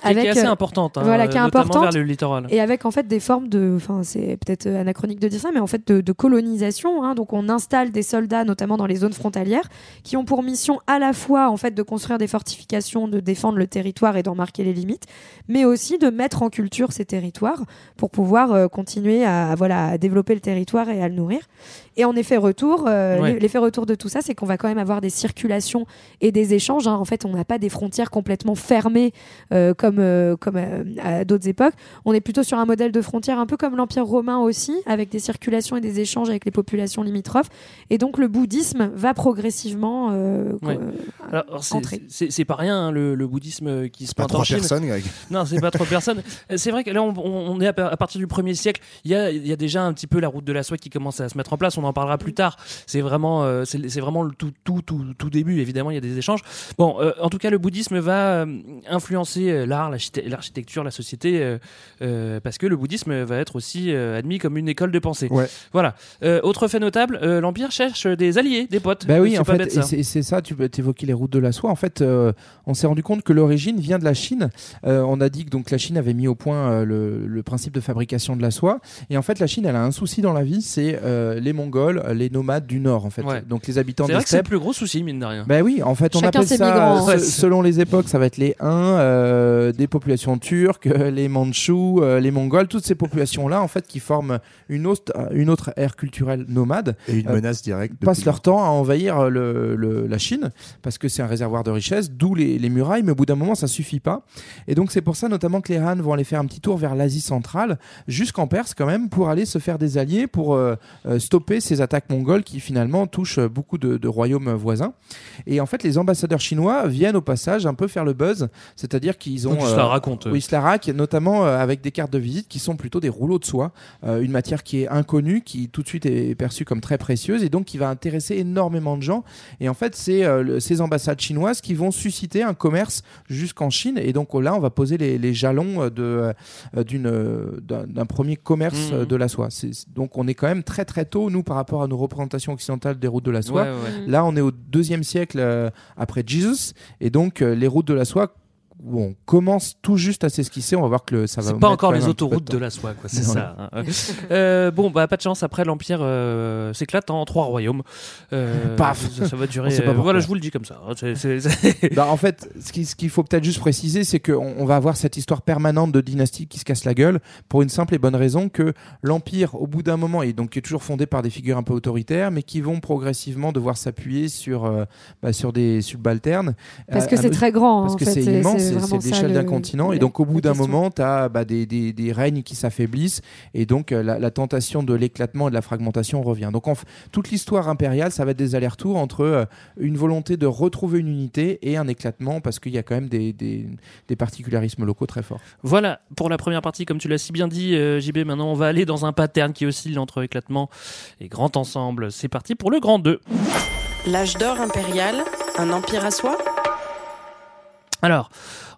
Qui est- qui est assez importante, hein, voilà, qui est importante, vers le littoral. et avec en fait des formes de, enfin c'est peut-être euh, anachronique de dire ça, mais en fait de, de colonisation. hein. donc on installe des soldats, notamment dans les zones frontalières, qui ont pour mission à la fois en fait de construire des fortifications, de défendre le territoire et d'en marquer les limites, mais aussi de mettre en culture ces territoires pour pouvoir euh, continuer à, à, voilà à développer le territoire et à le nourrir. Et en effet retour, euh, Ouais. l'effet retour de tout ça, c'est qu'on va quand même avoir des circulations et des échanges. hein. En fait, on n'a pas des frontières complètement fermées euh, comme euh, comme euh, à d'autres époques. On est plutôt sur un modèle de frontière un peu comme l'Empire romain aussi, avec des circulations et des échanges avec les populations limitrophes. Et donc le bouddhisme va progressivement euh, Ouais. euh, Alors, c'est- entrer. c'est c'est pas rien hein, le, le bouddhisme qui se Pas plante en trois Chine. personnes, Greg. Non, c'est pas trois personnes. Euh, C'est vrai que là, on, est à, à partir du premier siècle. Il y a, il y a déjà un petit peu la route de la soie qui commence à se mettre en place. On en parlera plus tard. C'est vraiment, euh, c'est c'est vraiment le tout, tout, tout, tout début. Évidemment, il y a des échanges. Bon, euh, en tout cas, le bouddhisme va euh, influencer euh, l'art, l'archite- l'architecture, la société, euh, euh, parce que le bouddhisme va être aussi euh, admis comme une école de pensée. Ouais. Voilà. Euh, autre fait notable, euh, l'empire cherche des alliés, des potes. Bah oui, C'est en pas fait, bête, et ça. c'est- c'est ça, tu évoquais les routes de la soie. En fait, euh, on s'est rendu compte que l'origine vient de la Chine. Euh, on a dit que donc, la Chine avait mis au point euh, le, le principe de fabrication de la soie. Et en fait, la Chine, elle a un souci dans la vie, c'est euh, les Mongols, les nomades du Nord, en fait. Ouais. Donc les habitants C'est des vrai que c'est le steppes. plus gros souci, mine de rien. Ben oui, en fait, on Chacun appelle ça, migrants, selon les époques, ça va être les Huns, euh, des populations turques, euh, les Mandchous, euh, les Mongols, toutes ces populations-là, en fait, qui forment une autre, une autre ère culturelle nomade, Et une Euh, menace directe. passent leur temps à envahir euh, le, le- la Chine, parce que c'est un réservoir de richesse, d'où les, les murailles, mais au bout d'un moment, ça suffit pas. Et donc, c'est pour ça, notamment, que les Han vont aller faire un petit tour vers l'Asie centrale, jusqu'en Perse, quand même, pour aller se faire des alliés, pour euh, euh, stopper ces attaques mongoles qui, finalement, touchent euh, beaucoup de, de royaumes voisins. Et en fait, les ambassadeurs chinois viennent au passage un peu faire le buzz, c'est-à-dire qu'ils ont. Donc, ils se la racontent. Oui, ils se la raquent, notamment euh, avec des cartes de visite qui sont plutôt des rouleaux de soie, euh, une matière qui est inconnue, qui tout de suite est perçue comme très précieuse et donc qui va intéresser énormément de gens. Et en fait, c'est euh, ces ambassades chinoises qui vont susciter un commerce jusqu'en Chine. Et donc là, on va poser les, les jalons euh, de, euh, d'une, euh, d'un, premier commerce euh, de la soie. C'est- donc on est quand même très très tôt, nous, par rapport à nos représentations occidentales des routes de la soie. Ouais, ouais, ouais. Là, on est au deuxième siècle euh, après Jesus, et donc euh, les routes de la soie. Où on commence tout juste à s'esquisser, on va voir que le- ça va. C'est pas encore les autoroutes de la soie, quoi. C'est ça. hein. Euh, bon, bah pas de chance. Après, l'empire euh, s'éclate en trois royaumes. Euh, Paf. Ça, ça va durer. Euh, voilà, je vous le dis comme ça. hein. Bah, en fait, ce qui- ce qu'il faut peut-être juste préciser, c'est qu'on on va avoir cette histoire permanente de dynastie qui se casse la gueule pour une simple et bonne raison que l'empire, au bout d'un moment, est donc qui est toujours fondé par des figures un peu autoritaires, mais qui vont progressivement devoir s'appuyer sur euh, bah, sur des subalternes. Parce Euh, que c'est très grand, Parce en que fait, c'est c'est- immense, c'est l'échelle d'un le- continent, et donc au bout d'un moment, tu as bah, des, des, des règnes qui s'affaiblissent, et donc euh, la, la tentation de l'éclatement et de la fragmentation revient. Donc en toute l'histoire impériale, ça va être des allers-retours entre euh, une volonté de retrouver une unité et un éclatement, parce qu'il y a quand même des, des, des particularismes locaux très forts. Voilà pour la première partie, comme tu l'as si bien dit, euh, JB. Maintenant, on va aller dans un pattern qui oscille entre éclatement et grand ensemble. C'est parti pour le grand 2. L'âge d'or impérial, un empire à soi? Alors,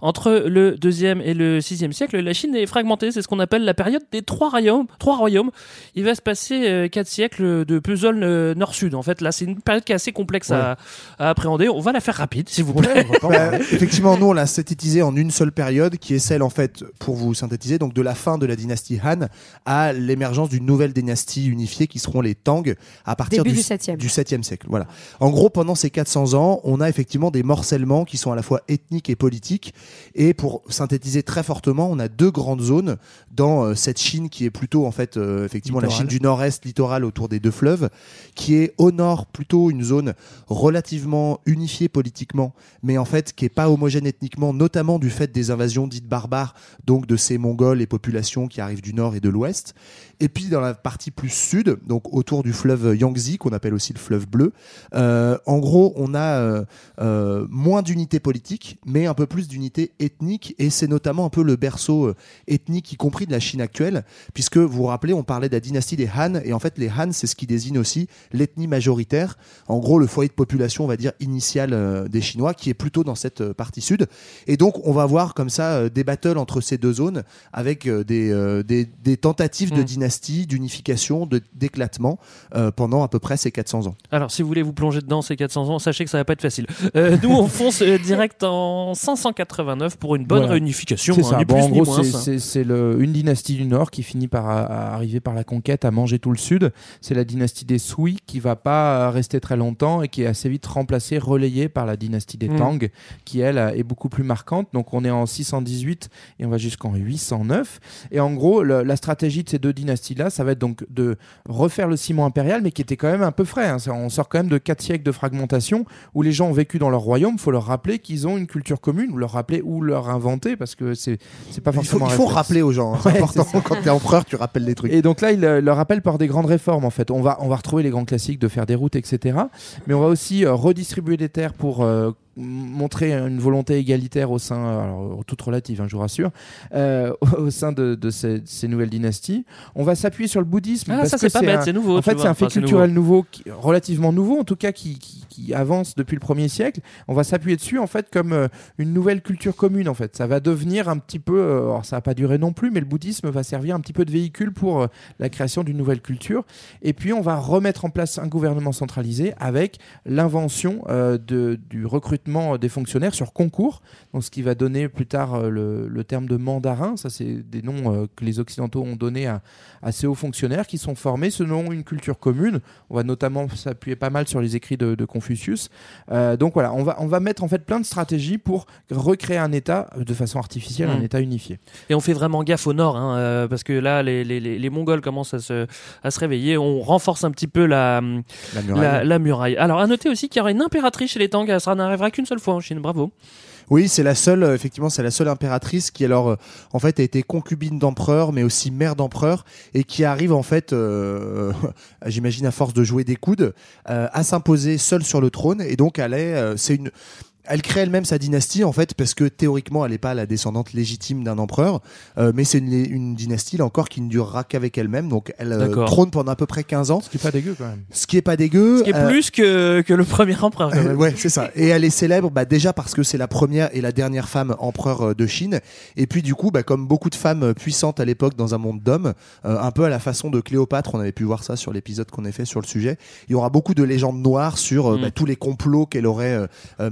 entre le deuxième et le sixième siècle, la Chine est fragmentée. C'est ce qu'on appelle la période des trois royaumes. Trois royaumes. Il va se passer euh, quatre siècles de puzzle euh, nord-sud. En fait, là, c'est une période qui est assez complexe à, à appréhender. On va la faire rapide, s'il vous plaît. Bah, effectivement, nous on l'a synthétisé en une seule période, qui est celle en fait, pour vous synthétiser, donc de la fin de la dynastie Han à l'émergence d'une nouvelle dynastie unifiée qui seront les Tang à partir Début du, du septième. du 7e siècle. Voilà. En gros, pendant ces 400 ans, on a effectivement des morcellements qui sont à la fois ethniques et politique. Et pour synthétiser très fortement, on a deux grandes zones dans euh, cette Chine qui est plutôt en fait euh, effectivement la. Chine du Nord-Est littorale autour des deux fleuves, qui est au nord plutôt une zone relativement unifiée politiquement, mais en fait qui est pas homogène ethniquement, notamment du fait des invasions dites barbares, donc de ces Mongols et populations qui arrivent du nord et de l'ouest. Et puis dans la partie plus sud, donc autour du fleuve Yangtze, qu'on appelle aussi le fleuve bleu, euh, en gros, on a euh, euh, moins d'unité politique, mais un peu plus d'unité ethnique, et c'est notamment un peu le berceau ethnique, y compris de la Chine actuelle, puisque vous vous rappelez, on parlait de la dynastie des Han, et en fait, les Han, c'est ce qui désigne aussi l'ethnie majoritaire, en gros, le foyer de population, on va dire, initial des Chinois, qui est plutôt dans cette partie sud. Et donc, on va voir comme ça des battles entre ces deux zones, avec des, des, des tentatives de Mm. Dynastie, d'unification, d'éclatement, euh, pendant à peu près ces 400 ans. Alors, si vous voulez vous plonger dedans ces 400 ans, sachez que ça va pas être facile. Euh, nous, on fonce euh, direct en 589 pour une bonne Voilà. réunification. C'est hein, ça. ni Bon, plus en gros, c'est- une dynastie du Nord qui finit par à- à arriver par la conquête à manger tout le Sud. C'est la dynastie des Sui qui va pas rester très longtemps et qui est assez vite remplacée, relayée par la dynastie des Mm. Tang, qui elle est beaucoup plus marquante. Donc on est en 618 et on va jusqu'en 809. Et en gros, le- la stratégie de ces deux dynasties-là, ça va être donc de refaire le ciment impérial, mais qui était quand même un peu frais. hein. On sort quand même de quatre siècles de fragmentation où les gens ont vécu dans leur royaume. Il faut leur rappeler qu'ils ont une culture commune, ou leur rappeler ou leur inventer, parce que c'est c'est pas Il faut, forcément. il faut rappeler aux gens, hein. c'est Ouais, important. Quand t'es empereur, tu rappelles des trucs. Et donc là, il euh, le rappelle par des grandes réformes en fait. On va, on va retrouver les grands classiques de faire des routes, etc. Mais on va aussi euh, redistribuer des terres pour euh, montrer une volonté égalitaire au sein, euh, alors toute relative, hein, je vous rassure, euh, au sein de, de ces, ces nouvelles dynasties. On va s'appuyer sur le bouddhisme. Ah, parce ça, c'est pas bête, c'est nouveau, En fait, c'est un fait Enfin, culturel nouveau, qui- relativement nouveau, en tout cas qui, qui, avance depuis le premier siècle. On va s'appuyer dessus en fait comme euh, une nouvelle culture commune. En fait, ça va devenir un petit peu. euh, alors ça va pas durer non plus, mais le bouddhisme va servir un petit peu de véhicule pour euh, la création d'une nouvelle culture. Et puis on va remettre en place un gouvernement centralisé avec l'invention euh, du recrutement des fonctionnaires sur concours. Donc ce qui va donner plus tard le, terme de mandarin. Ça c'est des noms que les occidentaux ont donné à, à ces hauts fonctionnaires qui sont formés selon une culture commune. On va notamment s'appuyer pas mal sur les écrits de, de Confucius. Euh, donc voilà, on va, on va mettre en fait plein de stratégies pour recréer un État euh, de façon artificielle, Mm. un État unifié. Et on fait vraiment gaffe au nord, hein, euh, parce que là, les, les, les, les Mongols commencent à se, à se réveiller. On renforce un petit peu la, La muraille. la, la muraille. Alors, à noter aussi qu'il y aura une impératrice chez les Tang. Ça n'arrivera qu'une seule fois en Chine. Bravo. Oui, c'est la seule, euh, effectivement, c'est la seule impératrice qui alors, euh, en fait, a été concubine d'empereur, mais aussi mère d'empereur, et qui arrive en fait, euh, j'imagine à force de jouer des coudes, à s'imposer seule sur le trône, et donc elle est, c'est une elle crée elle-même sa dynastie en fait parce que théoriquement elle n'est pas la descendante légitime d'un empereur euh, mais c'est une, une dynastie là encore qui ne durera qu'avec elle-même donc elle euh, trône pendant à peu près 15 ans Ce qui est pas dégueu quand même. ce qui est pas dégueu Ce qui est euh, plus que, que le premier empereur. quand euh, même. ouais, c'est ça. Et elle est célèbre bah, déjà parce que c'est la première et la dernière femme empereur de Chine. Et puis du coup, bah, comme beaucoup de femmes puissantes à l'époque dans un monde d'hommes, euh, un peu à la façon de Cléopâtre, on avait pu voir ça sur l'épisode qu'on a fait sur le sujet. Il y aura beaucoup de légendes noires sur euh, Mm. bah, tous les complots qu'elle aurait euh,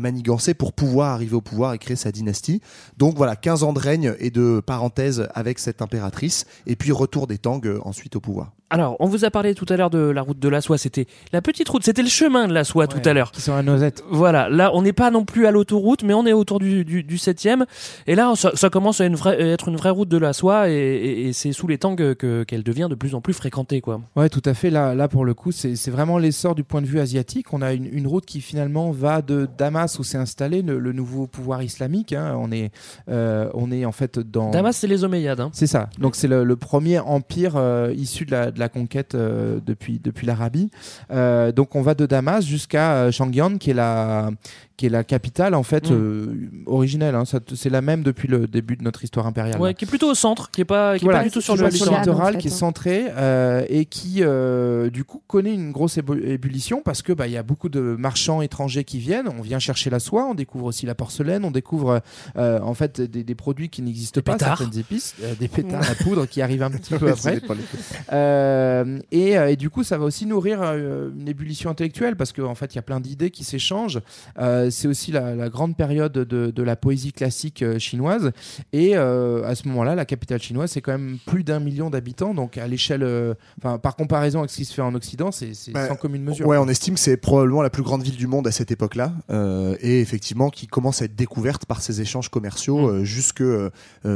pour pouvoir arriver au pouvoir et créer sa dynastie. Donc voilà, 15 ans de règne et de parenthèse avec cette impératrice. Et puis retour des Tang euh, ensuite au pouvoir. Alors, on vous a parlé tout à l'heure de la route de la soie. C'était la petite route, c'était le chemin de la soie tout à l'heure. Qui sont à Noisette. Voilà, là, on n'est pas non plus à l'autoroute, mais on est autour du, du, du 7e. Et là, ça, ça commence à une vraie- être une vraie route de la soie, et, et- et c'est sous les Tang que- qu'elle devient de plus en plus fréquentée. Quoi. Ouais, tout à fait. Là, là pour le coup, c'est c'est vraiment l'essor du point de vue asiatique. On a une, une route qui finalement va de Damas où s'est installé le, le nouveau pouvoir islamique. hein. On est, euh, on est en fait dans. Damas, c'est les Omeyyades. hein. C'est ça. Donc c'est le, le premier empire euh, issu de la, de la conquête euh, depuis, depuis l'Arabie. Euh, donc on va de Damas jusqu'à euh, Shangyan, qui est la qui est la capitale en fait Mm. euh, originelle. hein. C'est la même depuis le début de notre histoire impériale. Ouais, qui est plutôt au centre, qui est pas, qui est pas du tout sur le est sur le littoral. littoral, en fait, qui est hein. centré euh, et qui euh, du coup connaît une grosse ébu- ébullition parce que bah il y a beaucoup de marchands étrangers qui viennent. On vient chercher la soie, on découvre aussi la porcelaine, on découvre euh, en fait des, des produits qui n'existent pas, pétards. certaines épices, euh, des pétards à poudre qui arrivent un petit peu après. Euh, Euh, et, et du coup, ça va aussi nourrir euh, une ébullition intellectuelle parce qu'en fait, il y a plein d'idées qui s'échangent. Euh, c'est aussi la, la grande période de, de la poésie classique euh, chinoise. Et euh, à ce moment-là, la capitale chinoise, c'est quand même plus d'un million d'habitants. Donc, à l'échelle, euh, enfin, par comparaison avec ce qui se fait en Occident, c'est sans commune mesure. Ouais, on estime que c'est probablement la plus grande ville du monde à cette époque-là, euh, et effectivement qui commence à être découverte par ces échanges commerciaux Mm. euh, jusque, euh,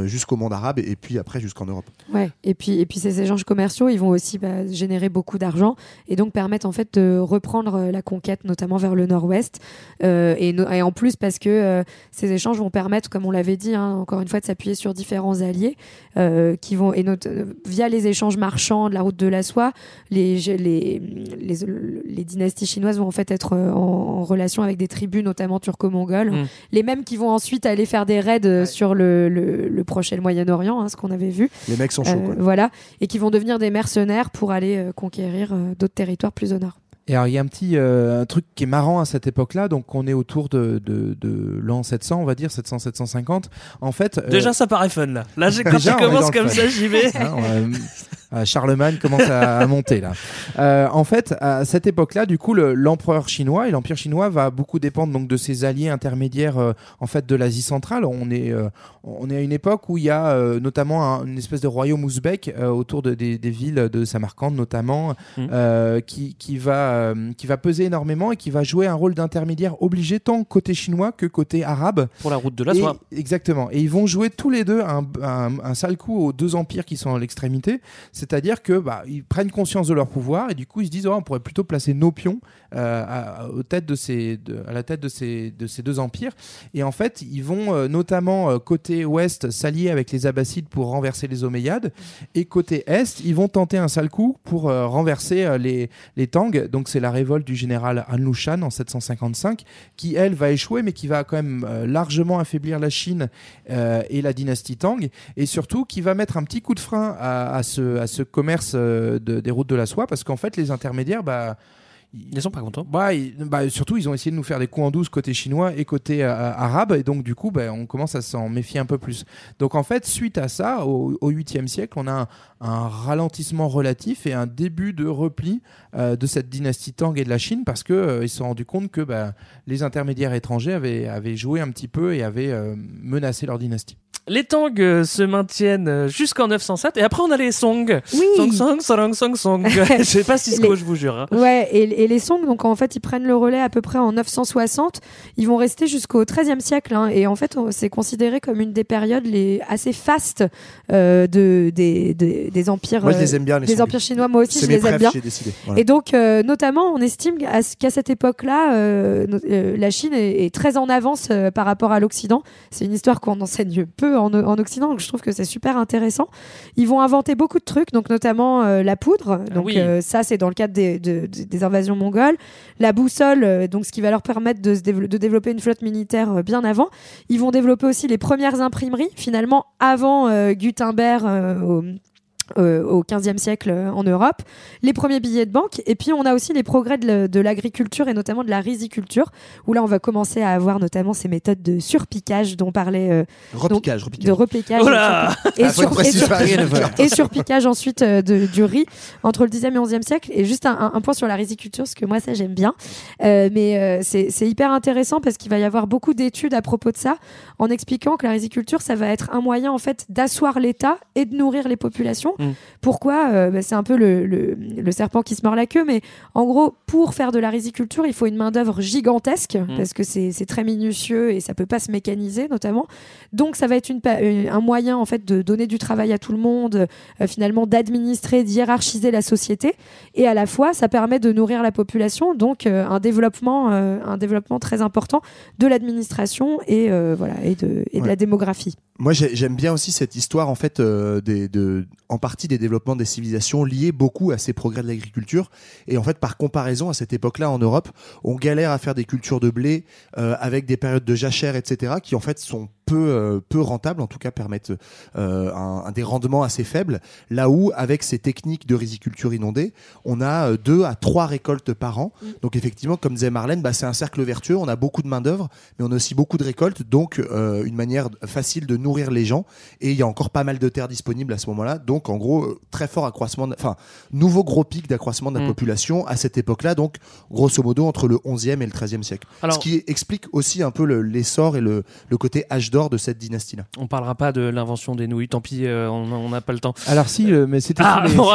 jusqu'au monde arabe et puis après jusqu'en Europe. Ouais. Et puis et puis ces échanges commerciaux, ils vont aussi bah, générer beaucoup d'argent et donc permettre en fait de reprendre euh, la conquête, notamment vers le nord-ouest. Euh, et, no- et en plus parce que euh, ces échanges vont permettre, comme on l'avait dit, hein, encore une fois, de s'appuyer sur différents alliés euh, qui vont et not- euh, via les échanges marchands de la route de la soie, les les, les, les dynasties chinoises vont en fait être en, en relation avec des tribus, notamment turco-mongoles, Mm. les mêmes qui vont ensuite aller faire des raids sur le, le, le Moyen-Orient, hein, ce qu'on avait vu. Les mecs sont chauds. Voilà, et qui vont devenir des mercenaires pour aller euh, conquérir euh, d'autres territoires plus au nord. Et alors, il y a un petit euh, un truc qui est marrant à cette époque-là. Donc, on est autour de, de, de l'an 700, on va dire, 700-750. En fait. euh, Déjà, ça paraît fun là. Là, quand Déjà, tu commences comme fun. ça, j'y vais. Hein, euh, Charlemagne commence à, à monter là. Euh, en fait, à cette époque-là, du coup, le- l'empereur chinois et l'empire chinois va beaucoup dépendre donc de ses alliés intermédiaires euh, en fait de l'Asie centrale. On est euh, on est à une époque où il y a euh, notamment un- une espèce de royaume ouzbek euh, autour de, des, des villes de Samarcande notamment euh, qui qui va euh, qui va peser énormément et qui va jouer un rôle d'intermédiaire obligé tant côté chinois que côté arabe. Pour la route de la soie. Exactement. Et ils vont jouer tous les deux un, un, un sale coup aux deux empires qui sont à l'extrémité. C'est-à-dire que bah, ils prennent conscience de leur pouvoir et du coup ils se disent oh, on pourrait plutôt placer nos pions euh, à, la tête de ces, de ces deux empires. Et en fait, ils vont euh, notamment euh, côté ouest s'allier avec les Abbassides pour renverser les Omeyyades et côté est, ils vont tenter un sale coup pour renverser les, les Tang. Donc c'est la révolte du général Han Lushan en 755 qui elle va échouer mais qui va quand même largement affaiblir la Chine et la dynastie Tang et surtout qui va mettre un petit coup de frein à, à ce commerce euh, de- des routes de la soie parce qu'en fait les intermédiaires bah Ils sont pas contents. bah, ils- bah, surtout, ils ont essayé de nous faire des coups en douce côté chinois et côté euh, arabe, et donc du coup, bah, on commence à s'en méfier un peu plus. Donc en fait, suite à ça, au, au 8e siècle, on a un, un ralentissement relatif et un début de repli euh, de cette dynastie Tang et de la Chine, parce que euh, ils se sont rendus compte que bah, les intermédiaires étrangers avaient, avaient joué un petit peu et avaient menacé leur dynastie. Les Tang euh, se maintiennent euh, jusqu'en 907 et après on a les Song. Oui. Song, Song, Song, Song, Song. Je sais pas Cisco, Les- je vous jure. hein. Ouais, et, et les Song, donc en fait, ils prennent le relais à peu près en 960. Ils vont rester jusqu'au XIIIe siècle, hein, et en fait, on- c'est considéré comme une des périodes les assez fastes euh, de des, des, des empires. Moi, je les aime bien, les Des empires chinois, moi aussi, je mes les aime bien. j'ai décidé. Voilà. Et donc, euh, notamment, on estime qu'à cette époque-là, euh, euh, la Chine est, est très en avance euh, par rapport à l'Occident. C'est une histoire qu'on enseigne peu en, en Occident, donc je trouve que c'est super intéressant. Ils vont inventer beaucoup de trucs, donc notamment euh, la poudre. Donc oui. euh, ça, c'est dans le cadre des, de- de- des invasions mongoles. La boussole, euh, donc ce qui va leur permettre de, se dévelop- de développer une flotte militaire bien avant. Ils vont développer aussi les premières imprimeries, finalement avant Gutenberg. au euh, au XVe siècle euh, en Europe, les premiers billets de banque, et puis on a aussi les progrès de, l'agriculture et notamment de la riziculture, où là on va commencer à avoir notamment ces méthodes de surpiquage dont parlait euh, Repiquage, donc, repiquage. de repiquage Oh là et, Ah, sur- et et surpiquage ensuite euh, de- du riz entre le 10e et 11e siècle. Et juste un, un- point sur la riziculture, parce que moi ça j'aime bien, Euh, mais euh, c'est c'est hyper intéressant parce qu'il va y avoir beaucoup d'études à propos de ça, en expliquant que la riziculture ça va être un moyen en fait d'asseoir l'État et de nourrir les populations. Mm. Pourquoi Euh, bah, C'est un peu le, le- le serpent qui se mord la queue, mais en gros, pour faire de la riziculture, il faut une main-d'œuvre gigantesque Mm. parce que c'est très minutieux et ça peut pas se mécaniser, notamment. Donc, ça va être une, une- un moyen en fait de donner du travail à tout le monde, euh, finalement d'administrer, d'hiérarchiser la société, et à la fois, ça permet de nourrir la population, donc euh, un développement, euh, un développement très important de l'administration et euh, voilà et de, et de Ouais. la démographie. Moi, j'ai- j'aime bien aussi cette histoire, en fait, euh, des, de, en partie des développements des civilisations liés beaucoup à ces progrès de l'agriculture. Et en fait, par comparaison, à cette époque-là, en Europe, on galère à faire des cultures de blé euh, avec des périodes de jachère, etc., qui en fait sont peu peu euh, rentables, en tout cas permettent euh, un, un des rendements assez faibles. Là où avec ces techniques de riziculture inondée, on a euh, deux à trois récoltes par an. Donc effectivement, comme disait Marlène, bah, c'est un cercle vertueux. On a beaucoup de main d'œuvre, mais on a aussi beaucoup de récoltes, donc euh, une manière facile de nourrir les gens. Et il y a encore pas mal de terres disponibles à ce moment-là. Donc en gros, très fort accroissement, enfin nouveau gros pic d'accroissement de la Mm. population à cette époque-là. Donc grosso modo entre le 11e et le 13e siècle. Alors- Ce qui explique aussi un peu le- l'essor et le, le côté âge d'or de cette dynastie-là. On parlera pas de l'invention des nouilles, tant pis, euh, on n'a pas le temps. Alors si, euh, mais c'était Ah, sous les, bon,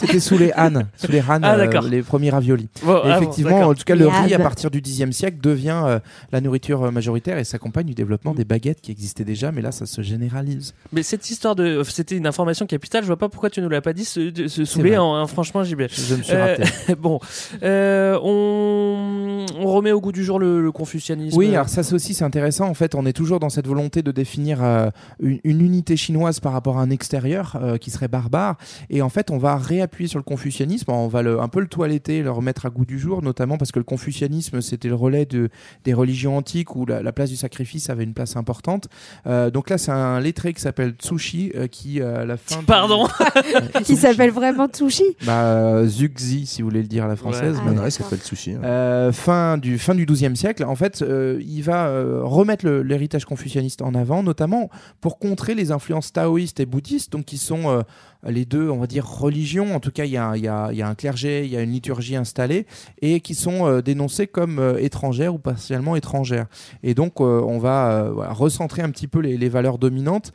c'était- sous les Han, sous les Han, Ah, euh, les premiers raviolis. Bon, ah, effectivement, en tout cas, le riz à partir du 10e siècle devient euh, la nourriture majoritaire et s'accompagne du développement des baguettes qui existaient déjà, mais là, ça se généralise. Mais cette histoire de. C'était une information capitale, je vois pas pourquoi tu nous l'as pas dit, ce, de- ce saoulé vrai. en. hein, franchement, j'y vais. Je me suis raté. bon. Euh, on, on remet au goût du jour le, le confucianisme. Oui, alors ça c'est aussi c'est intéressant. En fait, on est toujours dans cette volonté de définir euh, une, une unité chinoise par rapport à un extérieur euh, qui serait barbare. Et en fait, on va réappuyer sur le confucianisme. On va le, un peu le toiletter, le remettre à goût du jour, notamment parce que le confucianisme c'était le relais de, des religions antiques où la, la place du sacrifice avait une place importante. Euh, donc là, c'est un lettré qui s'appelle Tsushi euh, qui euh, à la fin. du- Pardon. Qui s'appelle vraiment Tsushi. Bah, euh, Zhuxi, si vous voulez le dire à la française. Ouais. mais- Ah, ça s'appelle sushi. hein. euh, fin du fin du XIIe siècle, en fait, euh, il va euh, remettre l'héritage confucianiste en avant, notamment pour contrer les influences taoïstes et bouddhistes, donc qui sont euh, les deux, on va dire, religions. En tout cas, il y a, un clergé, il y a une liturgie installée, et qui sont euh, dénoncées comme euh, étrangères ou partiellement étrangères. Et donc, euh, on va recentrer un petit peu les, valeurs dominantes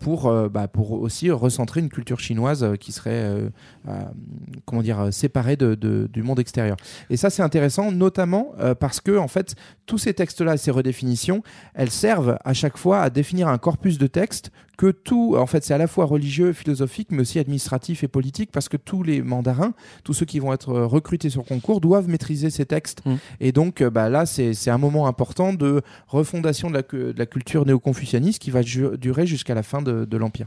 pour, bah, pour aussi recentrer une culture chinoise qui serait, comment dire, séparée du monde extérieur. Et ça, c'est intéressant, notamment parce que, en fait, tous ces textes-là ces redéfinitions, elles servent à chaque fois à définir un corpus de textes que tout, en fait, c'est à la fois religieux, philosophique, mais aussi administratif et politique, parce que tous les mandarins, tous ceux qui vont être euh, recrutés sur concours, doivent maîtriser ces textes. Mm. Et donc, euh, bah, là, c'est un moment important de refondation de la, cu- de la culture néo-confucianiste qui va durer jusqu'à la fin de, de l'Empire.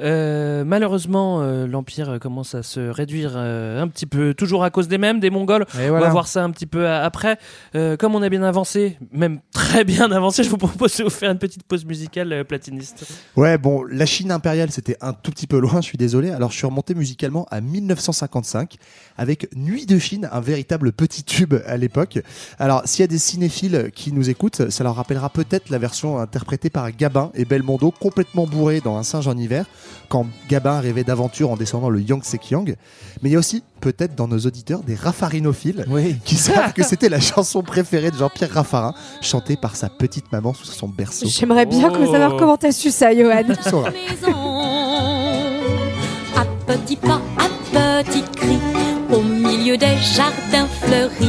Euh, malheureusement, euh, l'Empire commence à se réduire euh, un petit peu, toujours à cause des mêmes, des Mongols. Et On voilà. va voir ça un petit peu a- après. Euh, comme on a bien avancé, même très bien avancé, je vous propose de vous faire une petite pause musicale euh, platiniste. Ouais, bon, la Chine impériale, c'était un tout petit peu loin, je suis désolé. Alors, je suis remonté musicalement à 1955 avec Nuit de Chine, un véritable petit tube à l'époque. Alors, s'il y a des cinéphiles qui nous écoutent, ça leur rappellera peut-être la version interprétée par Gabin et Belmondo, complètement bourré dans un singe en hiver, quand Gabin rêvait d'aventure en descendant le Yangtze-Kiang. Mais il y a aussi, peut-être dans nos auditeurs, des raffarinophiles Oui. qui savent que c'était la chanson préférée de Jean-Pierre Raffarin, chantée par sa petite maman sous son berceau. J'aimerais bien Oh. savoir comment t'as su ça, Johan. À petits pas, à petits cris, au milieu des jardins fleuris,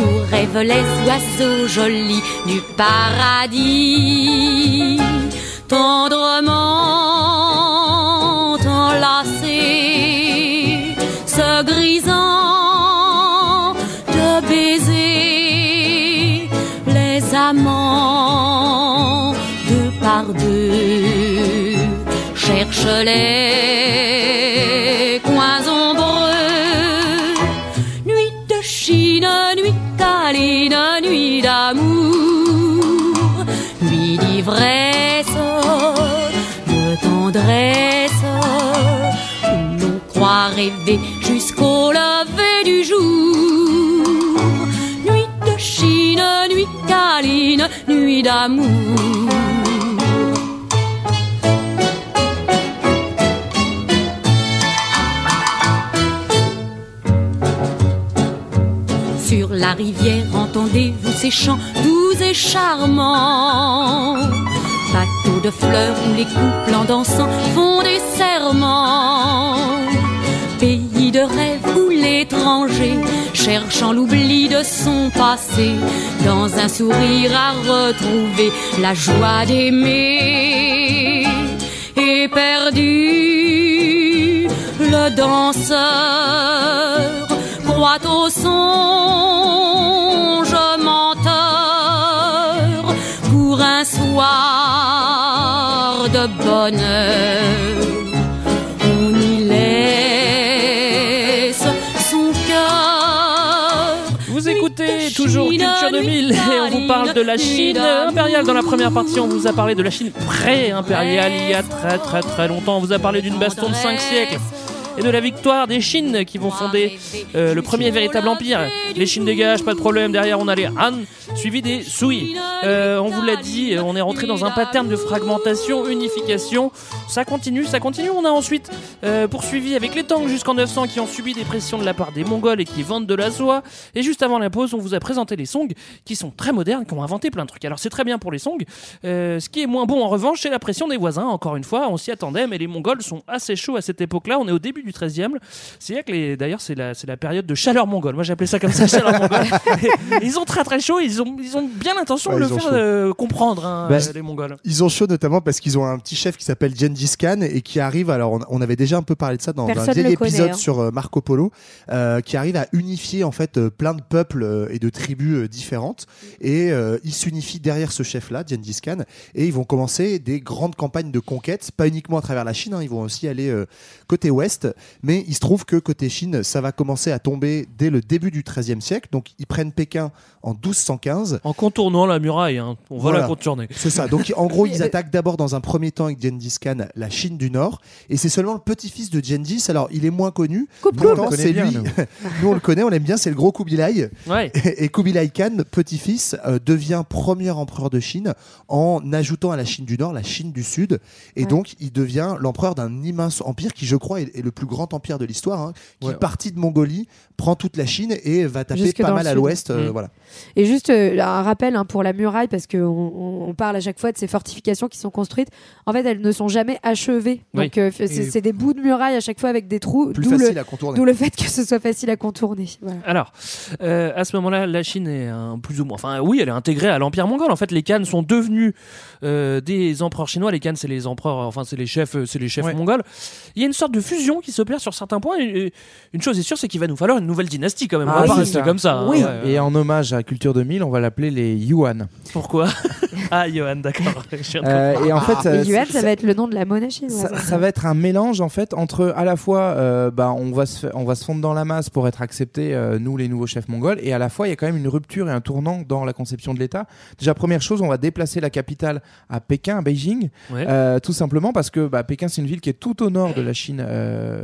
où rêvent les oiseaux jolis du paradis. Tendrement les coins ombreux. Nuit de Chine, nuit câline, nuit d'amour, nuit d'ivresse, de tendresse, où l'on croit rêver jusqu'au lever du jour. Nuit de Chine, nuit câline, nuit d'amour. La rivière, entendez-vous ces chants doux et charmants? Bateaux de fleurs où les couples en dansant font des serments. Pays de rêve où l'étranger, cherchant l'oubli de son passé Dans un sourire à retrouver la joie d'aimer. Et perdu, le danseur croit au songe menteur pour un soir de bonheur. On y laisse son cœur. Vous écoutez toujours toujours Culture 2000 et on vous parle de la Chine impériale. Dans la première partie, on vous a parlé de la Chine pré-impériale il y a très très très longtemps. On vous a parlé d'une baston de 5 siècles et de la victoire des Chines qui vont fonder euh, le premier véritable empire. Les Chines dégagent, pas de problème. Derrière, on a les Han, suivi des Sui. Euh, on vous l'a dit, on est rentré dans un pattern de fragmentation, unification. Ça continue, ça continue. On a ensuite euh, poursuivi avec les Tang jusqu'en 900 qui ont subi des pressions de la part des Mongols et qui vendent de la soie. Et juste avant la pause, on vous a présenté les Song qui sont très modernes, qui ont inventé plein de trucs. Alors c'est très bien pour les Song. Ce qui est moins bon en revanche, c'est la pression des voisins. Encore une fois, on s'y attendait, mais les Mongols sont assez chauds à cette époque-là. On est au début du 13e. C'est que les... d'ailleurs c'est la, c'est la période de chaleur mongole. Moi j'appelais ça comme ça, chaleur mongole. Et ils ont très très chaud. Ils ont, ils ont bien l'intention Ouais, de le faire euh, comprendre, hein, Bah, les Mongols. Ils ont chaud notamment parce qu'ils ont un petit chef qui s'appelle Gengis Khan et qui arrive. Alors, on, on avait déjà un peu parlé de ça dans un vieil connaît, épisode hein. sur euh, Marco Polo, euh, qui arrive à unifier en fait plein de peuples et de tribus différentes. Et euh, ils s'unifient derrière ce chef-là, Gengis Khan, et ils vont commencer des grandes campagnes de conquête, pas uniquement à travers la Chine. hein, ils vont aussi aller euh, côté ouest. Mais il se trouve que côté Chine, ça va commencer à tomber dès le début du XIIIe siècle. Donc, ils prennent Pékin en 1215. En contournant la muraille, hein. on va la contourner. C'est ça. Donc en gros, ils attaquent d'abord dans un premier temps avec Gengis Khan la Chine du Nord, et c'est seulement le petit-fils de Gengis. Alors il est moins connu. Pourtant, c'est lui. bien, nous on le connaît, on l'aime bien. C'est le gros Kubilai. Ouais. Et, et Kubilai Khan, petit-fils, euh, devient premier empereur de Chine en ajoutant à la Chine du Nord la Chine du Sud, et Ouais. donc il devient l'empereur d'un immense empire qui, je crois, est, est le plus grand empire de l'histoire, hein, qui Ouais. partit de Mongolie, prend toute la Chine et va taper Jusque pas mal à l'ouest. euh, Mm. Voilà. Et juste euh, un rappel hein, pour la muraille, parce qu'on on, on parle à chaque fois de ces fortifications qui sont construites. En fait, elles ne sont jamais achevées. Oui. Donc, euh, c'est des bouts de muraille à chaque fois avec des trous. Plus facile le, à contourner. d'où le fait que ce soit facile à contourner. Voilà. Alors, euh, à ce moment-là, la Chine est un, plus ou moins. Enfin, oui, elle est intégrée à l'Empire mongol. En fait, les Khans sont devenus euh, des empereurs chinois. Les Khans, c'est les empereurs, enfin, c'est les chefs, c'est les chefs Ouais. mongols. Il y a une sorte de fusion qui s'opère sur certains points. Et, et une chose est sûre, c'est qu'il va nous falloir une nouvelle dynastie quand même. Ah on va pas rester ça. comme ça. hein. Oui. Ouais, ouais. Et en hommage à Culture 2000, on va l'appeler les Yuan. Pourquoi Ah, d'accord. De Euh, comprendre. et en fait, Et euh, yuan, ça va être le nom de la monnaie chinoise. ça, ça va être un mélange en fait entre à la fois euh, bah, on va se fa- on va se fondre dans la masse pour être accepté euh, nous les nouveaux chefs mongols et à la fois il y a quand même une rupture et un tournant dans la conception de l'État. Déjà première chose, on va déplacer la capitale à Pékin, à Beijing, Ouais. euh, tout simplement parce que bah, Pékin c'est une ville qui est tout au nord de la Chine.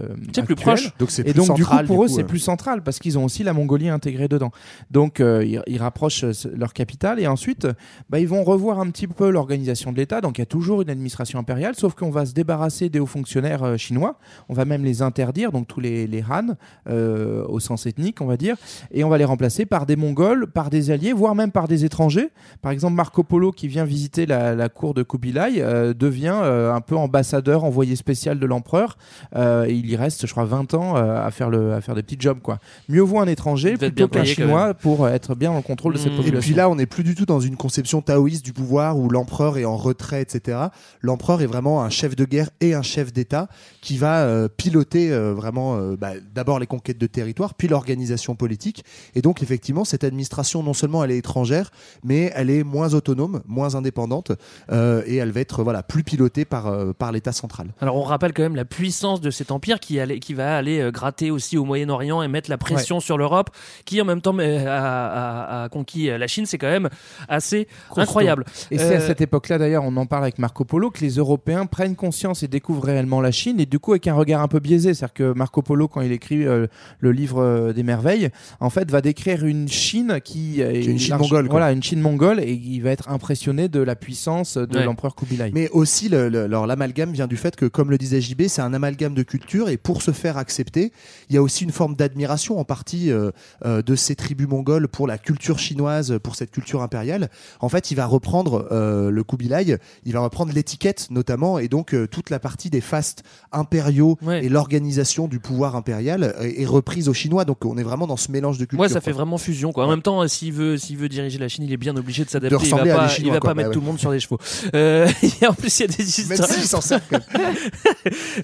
Euh, C'est plus proche. Donc c'est Et plus donc du central, coup pour eux coup, c'est euh. plus central parce qu'ils ont aussi la Mongolie intégrée dedans. Donc euh, ils, ils rapprochent euh, leur capitale et ensuite bah, ils vont revoir un petit peu l'organisation de l'État. Donc il y a toujours une administration impériale, sauf qu'on va se débarrasser des hauts fonctionnaires euh, chinois. On va même les interdire, donc tous les, les Han euh, au sens ethnique, on va dire, et on va les remplacer par des Mongols, par des alliés, voire même par des étrangers. Par exemple Marco Polo qui vient visiter la, la cour de Kubilai euh, devient euh, un peu ambassadeur, envoyé spécial de l'empereur. Euh, et il reste, je crois, 20 ans euh, à faire le, à faire des petits jobs quoi. Mieux vaut un étranger plutôt qu'un chinois pour euh, être bien le contrôle de cette Mmh. Et puis là, on n'est plus du tout dans une conception taoïste du pouvoir où l'empereur est en retrait, etc. L'empereur est vraiment un chef de guerre et un chef d'État qui va euh, piloter euh, vraiment euh, bah, d'abord les conquêtes de territoire, puis l'organisation politique. Et donc, effectivement, cette administration, non seulement elle est étrangère, mais elle est moins autonome, moins indépendante, euh, et elle va être voilà plus pilotée par, euh, par l'État central. Alors on rappelle quand même la puissance de cet empire qui, allait, qui va aller euh, gratter aussi au Moyen-Orient et mettre la pression sur l'Europe, qui en même temps a, a- a conquis euh, la Chine. C'est quand même assez Costaud. incroyable. Et c'est à Euh, cette époque-là, d'ailleurs, on en parle avec Marco Polo, que les Européens prennent conscience et découvrent réellement la Chine, et du coup avec un regard un peu biaisé. C'est-à-dire que Marco Polo, quand il écrit euh, le livre des merveilles, en fait, va décrire une Chine qui, est une Chine large- mongole, quoi. Voilà, une Chine mongole, et il va être impressionné de la puissance de Ouais. l'empereur Kubilai. Mais aussi, le- le- alors, l'amalgame vient du fait que, comme le disait JB, c'est un amalgame de culture et pour se faire accepter, il y a aussi une forme d'admiration en partie euh, euh, de ces tribus mongoles pour la culture chinoise, pour cette culture impériale. En fait, il va reprendre euh, le Kubilai, il va reprendre l'étiquette notamment et donc toute la partie des fastes impériaux Ouais. et l'organisation du pouvoir impérial est, est reprise aux Chinois. Donc on est vraiment dans ce mélange de culture. Ouais, ça fait vraiment fusion. Quoi. En même temps, s'il veut, s'il veut diriger la Chine, il est bien obligé de s'adapter. Il va pas, Chinois, il va quoi. pas mettre Bah tout ouais. le monde sur des chevaux. Et en plus, il y a des Même histoires. s'ils s'en servent quand même.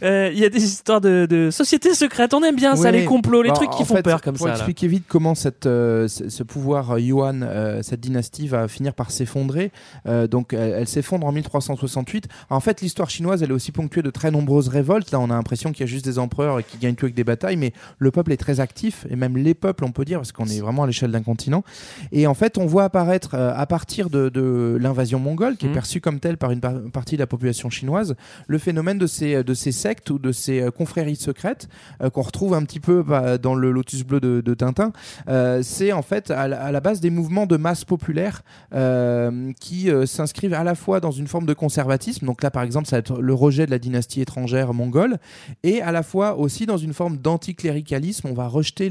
Euh, Il y a des histoires de, de sociétés secrètes. On aime bien ça, les complots, les Bah, trucs qui font fait, peur comme pour ça. là. expliquer vite comment cette, euh, ce pouvoir euh, Yuan, euh, cette dynastie va finir par s'effondrer. Euh, donc elle, elle s'effondre en 1368. En fait, l'histoire chinoise, elle est aussi ponctuée de très nombreuses révoltes. Là, on a l'impression qu'il y a juste des empereurs qui gagnent tout avec des batailles, mais le peuple est très actif et même les peuples, on peut dire, parce qu'on est vraiment à l'échelle d'un continent. Et en fait, on voit apparaître à partir de, de l'invasion mongole, qui est Mhm. perçue comme telle par une par- partie de la population chinoise, le phénomène de ces, de ces sectes ou de ces confréries secrètes euh, qu'on retrouve un petit peu bah, dans le Lotus bleu de, Tintin. Euh, c'est en fait à la, base des mouvements de masse populaire euh, qui s'inscrivent à la fois dans une forme de conservatisme, donc là par exemple ça va être le rejet de la dynastie étrangère mongole, et à la fois aussi dans une forme d'anticléricalisme, on va rejeter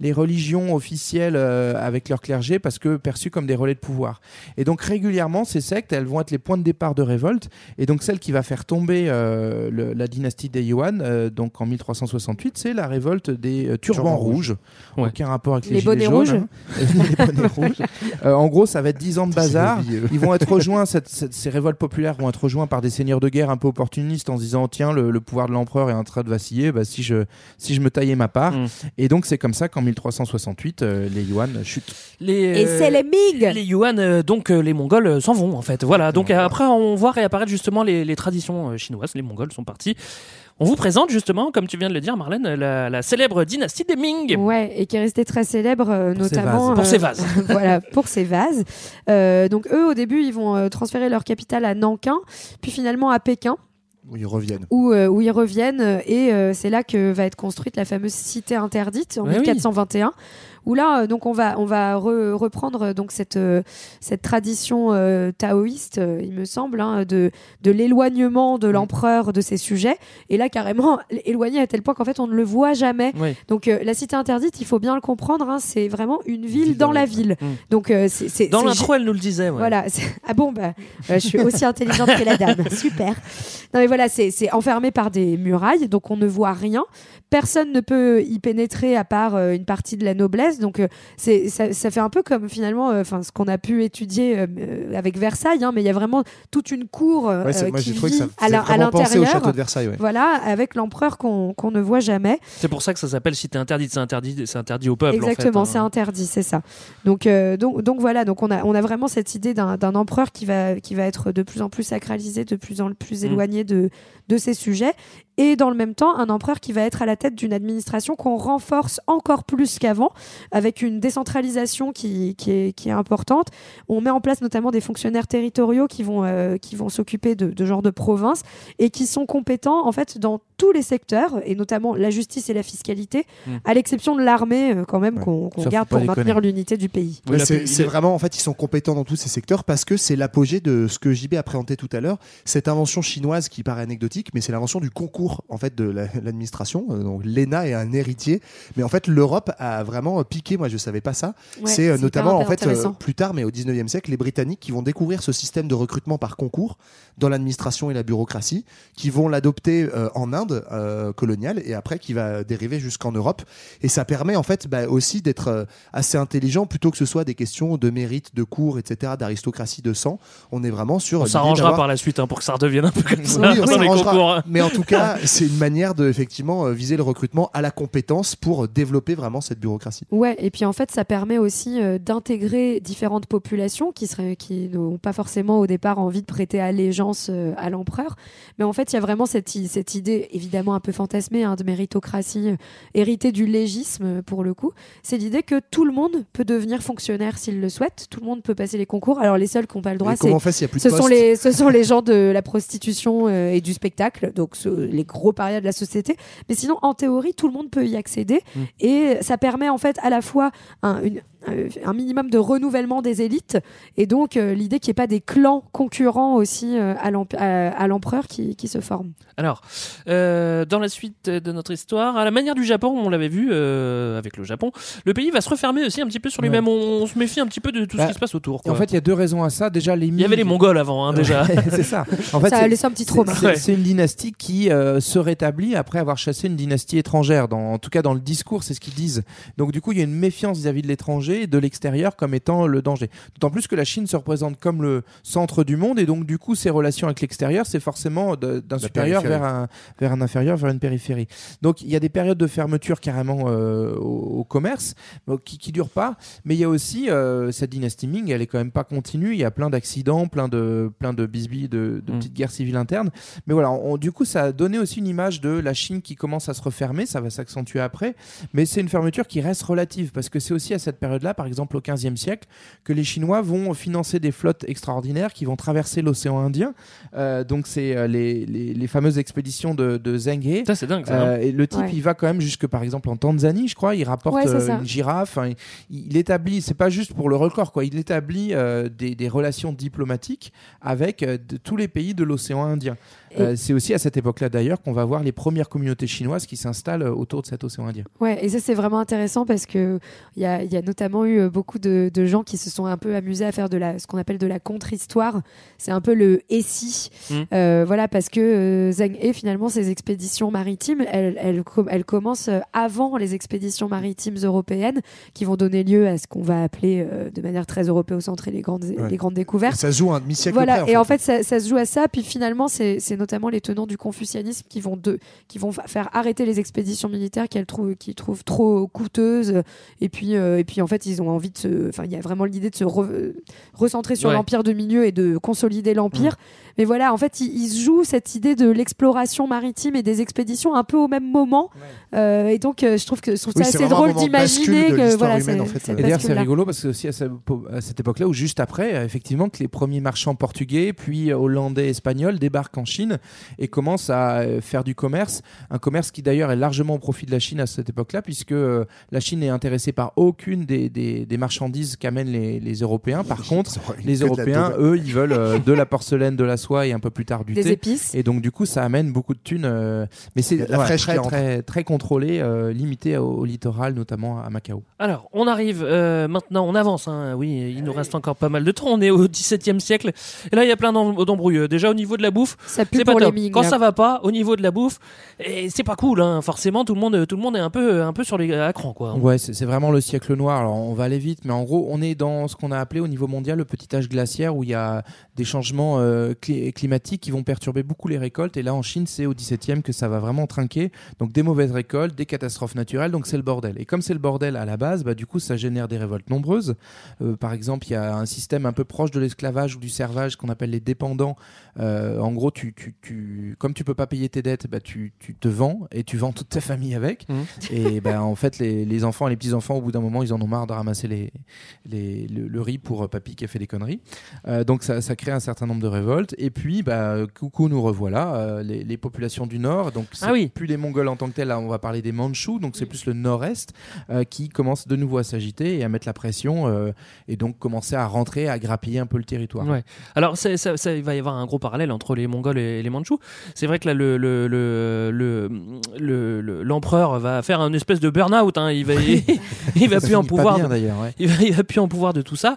les, religions officielles avec leur clergé parce que perçues comme des relais de pouvoir. Et donc régulièrement ces sectes, elles vont être les points de départ de révolte, et donc celle qui va faire tomber la dynastie des Yuan, donc en 1368, c'est la révolte des euh, turbans Turbans rouges. Ouais. Aucun rapport avec les, Les gilets bonnets jaunes, rouges. hein. les bonnets rouges. Euh, en gros, ça va être 10 ans de bazar. Ils vont être rejoints, cette- cette- ces révoltes populaires vont être rejoints par des seigneurs de guerre un peu opportunistes en se disant tiens, le, le pouvoir de l'empereur est en train de vaciller, bah, si, je, si je me taillais ma part. Mm. Et donc, c'est comme ça qu'en 1368, euh, les Yuan chutent. Les, Et c'est les Ming Les Yuan, euh, donc euh, les Mongols euh, s'en vont en fait. Voilà. Donc après, on voit réapparaître justement les, les traditions euh, chinoises. Les Mongols sont partis. On vous présente justement, comme tu viens de le dire, Marlène, la, la célèbre dynastie des Ming. Ouais, et qui est resté très célèbre, euh, Pour ses notamment vases. Pour ses vases. voilà, pour ses vases. Euh, donc eux, au début, ils vont euh, transférer leur capitale à Nankin, puis finalement à Pékin, Où ils reviennent. où, euh, où ils reviennent, euh, et euh, c'est là que va être construite la fameuse cité interdite en Ouais, oui. 1421. Où là, euh, donc on va on va re- reprendre euh, donc cette euh, cette tradition euh, taoïste, il me semble, hein, de de l'éloignement de l'empereur de ses sujets. Et là, carrément éloigné à tel point qu'en fait on ne le voit jamais. Oui. Donc euh, la cité interdite, il faut bien le comprendre, hein, c'est vraiment une ville dans, la ville. Mm. Donc euh, c'est Dans l'intro, elle nous le disait. ouais. voilà. Ah bon, bah, je suis aussi intelligente que la dame. Super. Non, mais voilà, c'est c'est enfermé par des murailles, donc on ne voit rien. Personne ne peut y pénétrer à part une partie de la noblesse. Donc euh, c'est ça, ça fait un peu comme finalement, euh, enfin ce qu'on a pu étudier euh, avec Versailles, hein, mais il y a vraiment toute une cour euh, Ouais, moi, qui j'ai trouvé que ça vit faisait à l'in- à vraiment penser au l'intérieur. château de Versailles. ouais. Voilà, avec l'empereur qu'on ne voit jamais. C'est pour ça que ça s'appelle cité interdite. C'est interdit, c'est interdit au peuple. en fait, Exactement, hein. c'est interdit, c'est ça. Donc, euh, donc, donc voilà, donc on a, on a vraiment cette idée d'un empereur qui va, qui va être de plus en plus sacralisé, de plus en plus Mm. éloigné de, de ses sujets, et dans le même temps un empereur qui va être à la tête d'une administration qu'on renforce encore plus qu'avant, avec une décentralisation qui, qui, est, qui est importante. On met en place notamment des fonctionnaires territoriaux qui vont, euh, vont s'occuper de, de genre de province et qui sont compétents en fait dans tous les secteurs, et notamment la justice et la fiscalité, Mm. à l'exception de l'armée euh, quand même Ouais. qu'on garde pour maintenir l'unité du pays. Ouais, c'est vraiment, en fait, ils sont compétents dans tous ces secteurs parce que c'est l'apogée de ce que JB a présenté tout à l'heure, cette invention chinoise qui paraît anecdotique, mais c'est l'invention du concours en fait de la- l'administration. Euh, Donc l'ENA est un héritier, mais en fait l'Europe a vraiment piqué. Moi, je savais pas ça. Ouais, c'est euh, notamment en fait euh, plus tard, mais au 19e siècle, les Britanniques qui vont découvrir ce système de recrutement par concours dans l'administration et la bureaucratie, qui vont l'adopter euh, en Inde euh, coloniale et après qui va dériver jusqu'en Europe. Et ça permet en fait bah, aussi d'être euh, assez intelligent plutôt que ce soit des questions de mérite, de cours, etc., d'aristocratie, de sang. On est vraiment sur. On s'arrangera par la suite hein, pour que ça redevienne un peu comme ça Oui, on dans les s'arrangera. concours. hein. Mais en tout cas, c'est une manière de effectivement euh, viser le recrutement à la compétence pour développer vraiment cette bureaucratie. Ouais, et puis en fait, ça permet aussi euh, d'intégrer différentes populations qui seraient, qui n'ont pas forcément au départ envie de prêter allégeance euh, à l'empereur. Mais en fait, il y a vraiment cette, cette idée, évidemment un peu fantasmée, hein, de méritocratie, euh, héritée du légisme euh, pour le coup. C'est l'idée que tout le monde peut devenir fonctionnaire s'il le souhaite. Tout le monde peut passer les concours. Alors les seuls qui n'ont pas le droit, c'est ce sont les ce sont les gens de la prostitution euh, et du spectacle donc ce- les gros parias de la société mais sinon en théorie tout le monde peut y accéder Mm. et ça permet en fait à la fois un, une- un minimum de renouvellement des élites et donc euh, l'idée qu'il n'y ait pas des clans concurrents aussi euh, à l'emp- à à l'empereur qui, qui se forment Alors, euh, dans la suite de notre histoire, à la manière du Japon, on l'avait vu euh, avec le Japon, le pays va se refermer aussi un petit peu sur lui-même. On, on se méfie un petit peu de tout Bah, ce qui se passe autour. En fait, il y a deux raisons à ça. Déjà, les il y avait les Mongols avant, hein, déjà. c'est ça. En fait, ça a c'est- laissé un petit trauma C'est- une dynastie qui euh, se rétablit après avoir chassé une dynastie étrangère. Dans, en tout cas, dans le discours, c'est ce qu'ils disent. Donc, du coup, il y a une méfiance vis-à-vis de l'étranger et de l'extérieur comme étant le danger. D'autant plus que la Chine se représente comme le centre du monde et donc du coup ses relations avec l'extérieur c'est forcément d'un supérieur vers un, vers un inférieur, vers une périphérie. Donc il y a des périodes de fermeture carrément euh, au, au commerce qui, qui durent pas, mais il y a aussi euh, cette dynastie Ming, elle est quand même pas continue. Il y a plein d'accidents, plein de plein de bisbilles, de, de petites guerres civiles internes. Mais voilà, on- du coup ça a donné aussi une image de la Chine qui commence à se refermer. Ça va s'accentuer après, mais c'est une fermeture qui reste relative parce que c'est aussi à cette période-là, par exemple au 15e siècle, que les Chinois vont financer des flottes extraordinaires qui vont traverser l'océan Indien. Euh, donc c'est euh, les, les, les fameuses expéditions de, de Zheng He. Ça, c'est dingue, ça, Euh, hein. et le type, Ouais. il va quand même jusque par exemple en Tanzanie, je crois. Il rapporte Ouais, euh, une girafe. Enfin, il, il établit, c'est pas juste pour le record, quoi. Il établit euh, des, des relations diplomatiques avec euh, de- tous les pays de l'océan Indien. Euh, c'est aussi à cette époque-là d'ailleurs qu'on va voir les premières communautés chinoises qui s'installent euh, autour de cet océan Indien. Ouais, et ça c'est vraiment intéressant parce que il y a, il y a notamment eu euh, beaucoup de, de gens qui se sont un peu amusés à faire de la, ce qu'on appelle de la contre-histoire. C'est un peu le et si, Mm. Euh, voilà, parce que euh, Zheng He finalement ses expéditions maritimes, elles, elles, com- elles commencent avant les expéditions maritimes européennes qui vont donner lieu à ce qu'on va appeler euh, de manière très européocentrée les grandes, Ouais. les grandes Et découvertes. ça se joue un demi-siècle Voilà, près, et en fait, ça, ça se joue à ça. Puis finalement, c'est notamment les tenants du confucianisme qui vont, de, qui vont fa- faire arrêter les expéditions militaires qu'elles trouvent, qu'ils trouvent trop coûteuses. Et puis, euh, et puis, en fait, ils ont envie de se. Enfin, il y a vraiment l'idée de se re- recentrer sur Ouais. l'empire de milieu et de consolider l'empire. Mmh. Mais voilà, en fait, ils, ils se jouent cette idée de l'exploration maritime et des expéditions un peu au même moment. Euh, et donc, euh, je trouve que je trouve Oui, ça c'est assez drôle moment de bascule d'imaginer que voilà, humaine, c'est- en fait. Et d'ailleurs, c'est rigolo parce que c'est aussi à, ce- à cette époque-là, ou juste après, euh, effectivement, que les premiers marchands portugais, puis hollandais, espagnols débarquent en Chine et commencent à faire du commerce. Un commerce qui d'ailleurs est largement au profit de la Chine à cette époque-là, puisque la Chine n'est intéressée par aucune des, des- des marchandises qu'amènent les, les Européens. Par contre, les Européens, eux, ils veulent euh, de la porcelaine, de la soie et un peu plus tard du Des thé. épices. Et donc, du coup, ça amène beaucoup de thunes. euh, mais c'est la ouais, fraîche très, qui très, très contrôlé, euh, limité au, au littoral, notamment à Macao. Alors, on arrive euh, maintenant, on avance. hein. Oui, il nous reste encore pas mal de temps. On est au XVIIe siècle. Et là, il y a plein d'em- d'embrouilles. Déjà, au niveau de la bouffe, Ça pue c'est pas pour les top. Ming, Quand là. ça va pas, au niveau de la bouffe, et c'est pas cool. Hein. Forcément, tout le monde, tout le monde est un peu, un peu sur les à cran, quoi. Ouais, c'est c'est vraiment le siècle noir. Alors, on va aller vite, mais en gros, on est dans ce qu'on a appelé au niveau mondial le petit âge glaciaire où il y a des changements euh, cli- climatiques qui vont perturber beaucoup les récoltes. Et là, en Chine, c'est au 17e que ça va vraiment trinquer. Donc, des mauvaises récoltes, des catastrophes naturelles. Donc, c'est le bordel. Et comme c'est le bordel à la base, bah, du coup, ça génère des révoltes nombreuses. Euh, par exemple, il y a un système un peu proche de l'esclavage ou du servage qu'on appelle les dépendants. Euh, en gros, tu, tu, tu, comme tu peux pas payer tes dettes, bah, tu, tu te vends et tu vends toute ta famille avec. Et ben en fait, les, les enfants et les petits-enfants, au bout d'un moment, ils en ont marre de ramasser les, les, le, le riz pour euh, papy qui a fait des conneries. Euh, donc ça, ça crée un certain nombre de révoltes. Et puis, bah, coucou, nous revoilà. euh, les, les populations du Nord, donc c'est Ah oui. plus les Mongols en tant que tels, là on va parler des Mandchous, donc c'est plus le Nord-Est qui commence de nouveau à s'agiter et à mettre la pression et donc commencer à rentrer, à grappiller un peu le territoire. Ouais. Alors, ça, ça- il va y avoir un gros parallèle entre les Mongols et les Mandchous. C'est vrai que là, le, le, le, le- le- le- l'empereur va faire un espèce de burn-out. hein. Il va, il, il va plus en pouvoir. bien, de- d'ailleurs, ouais. il, va, il va plus en pouvoir de tout ça.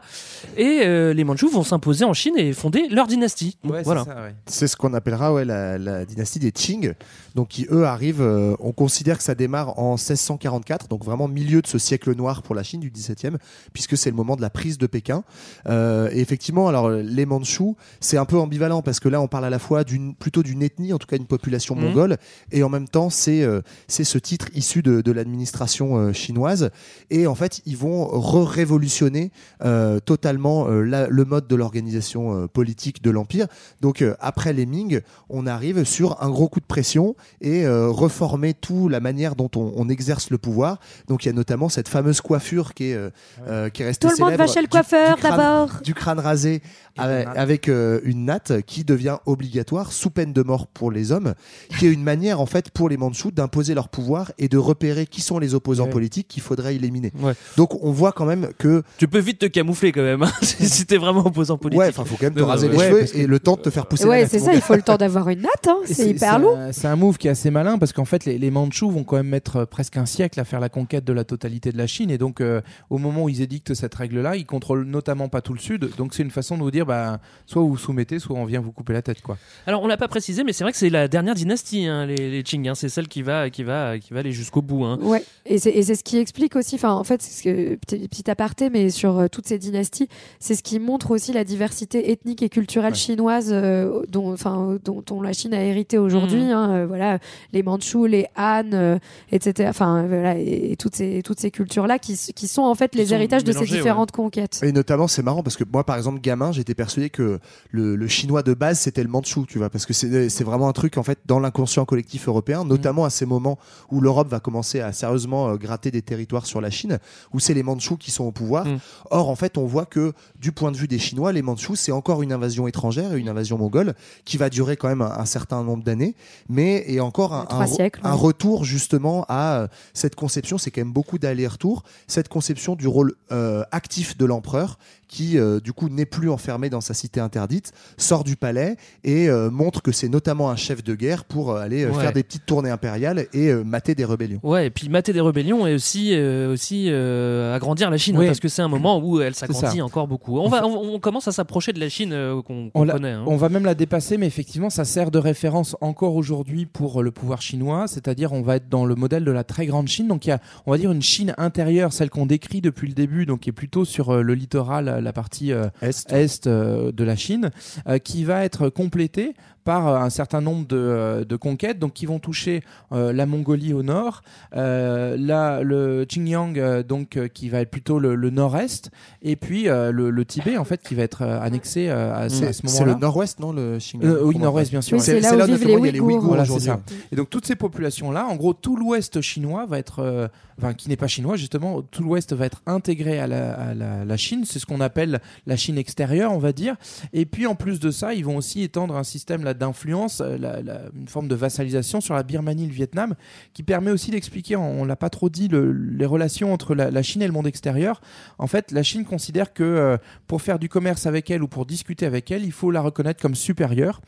Et euh, les Mandchous vont s'imposer en Chine et fonder leur dynastie. Donc, voilà. C'est ce qu'on appellera ouais, la, la dynastie des Qing, donc qui eux arrivent. euh, on considère que ça démarre en 1644, donc vraiment milieu de ce siècle noir pour la Chine du 17e, puisque c'est le moment de la prise de Pékin. Euh, et effectivement, alors les Mandchous, c'est un peu ambivalent parce que là, on parle à la fois d'une plutôt d'une ethnie, en tout cas une population Mhm. mongole, et en même temps, c'est euh, c'est ce titre issu de, de l'administration chinoise. Et en fait, ils vont re-révolutionner euh, totalement la- le mode de l'organisation politique de l'empire. Donc après les Ming, on arrive sur un gros coup de pression et euh, reformer tout la manière dont on, on exerce le pouvoir. Donc il y a notamment cette fameuse coiffure qui est, euh, euh, qui est restée Tout le monde va chez le coiffeur d'abord. Du crâne rasé avec, avec, euh, une natte qui devient obligatoire sous peine de mort pour les hommes, qui est une manière en fait pour les Mandchous d'imposer leur pouvoir et de repérer qui sont les opposants Ouais. politiques qu'il faudrait éliminer. Ouais. Donc on voit quand même que Tu peux vite te camoufler quand même, hein, si t'es vraiment opposant politique. Ouais, enfin, faut quand même te raser les Ouais, cheveux et le temps de te faire pousser Ouais, c'est ça, il faut le temps d'avoir une natte, hein. C'est hyper lourd. C'est un move qui est assez malin parce qu'en fait, les, les Mandchous vont quand même mettre euh, presque un siècle à faire la conquête de la totalité de la Chine. Et donc, euh, au moment où ils édictent cette règle-là, ils contrôlent notamment pas tout le sud. Donc, c'est une façon de vous dire, bah, soit vous vous soumettez, soit on vient vous couper la tête, quoi. Alors on l'a pas précisé, mais c'est vrai que c'est la dernière dynastie, hein, les, les Qing. hein. C'est celle qui va, qui va, qui va aller jusqu'au bout. hein. Ouais, et c'est et c'est ce qui explique aussi, enfin, en fait, c'est ce que- petit, petit aparté, mais sur euh, toutes ces dynasties, c'est ce qui montre aussi la diversité ethnique et culturelle chinoise euh, dont, enfin, dont, dont la Chine a hérité aujourd'hui. Mhm. hein, euh, voilà, les Mandchous, les Han, euh, etc. Enfin, voilà, et, et toutes ces toutes ces cultures là qui, sont en fait les héritages de ces différentes conquêtes. Et notamment, c'est marrant parce que moi, par exemple, gamin, j'étais persuadé que le, le chinois de base, c'était le mandchou, tu vois, parce que c'est vraiment un truc, en fait, dans l'inconscient collectif européen, notamment à ces moments où l'Europe va commencer à sérieusement euh, gratter des territoires sur la Chine, où c'est les mandchous qui sont au pouvoir. Or, en fait, on voit que du point de vue des Chinois, les mandchous, c'est encore une invasion étrangère, une invasion mongole, qui va durer quand même un, un certain nombre d'années, mais est encore un, Trois un- siècles, un oui. retour justement à euh, cette conception, c'est quand même beaucoup d'aller-retour, cette conception du rôle euh, actif de l'empereur qui euh, du coup n'est plus enfermé dans sa cité interdite, sort du palais et euh, montre que c'est notamment un chef de guerre pour euh, aller Ouais. faire des petites tournées impériales et euh, mater des rébellions. Ouais, et puis mater des rébellions et aussi, euh, aussi euh, agrandir la Chine, hein, parce que c'est un moment où elle s'agrandit encore beaucoup. On, va, on, on commence à s'approcher de la Chine euh, qu'on connaît. hein. on va même la dépasser, mais effectivement, ça sert de référence encore aujourd'hui pour le pouvoir chinois. C'est-à-dire, on va être dans le modèle de la très grande Chine. Donc, il y a, on va dire, une Chine intérieure, celle qu'on décrit depuis le début, donc qui est plutôt sur euh, le littoral, la partie euh, est, euh, de la Chine, euh, qui va être complétée par un certain nombre de, de conquêtes, donc qui vont toucher euh, la Mongolie au nord, euh, la, le Xinjiang, euh, donc euh, qui va être plutôt le, le nord-est, et puis euh, le, le Tibet en fait qui va être annexé euh, à, ce- à ce C'est moment-là. le nord-ouest, non le Xinjiang Euh, oui, nord-ouest, bien sûr. Oui, c'est là où vivent les il y a Ouïghours Voilà, c'est aujourd'hui. ça. Et donc toutes ces populations-là, en gros, tout l'ouest chinois va être, euh, enfin, qui n'est pas chinois justement, tout l'ouest va être intégré à la, à la- la Chine. C'est ce qu'on appelle la Chine extérieure, on va dire. Et puis en plus de ça, ils vont aussi étendre un système là d'influence, euh, une forme de vassalisation sur la Birmanie, le Vietnam, qui permet aussi d'expliquer, on, on l'a pas trop dit, le- les relations entre la, Chine et le monde extérieur. En fait, la Chine considère que euh, pour faire du commerce avec elle ou pour discuter avec elle, il faut la reconnaître comme supérieure.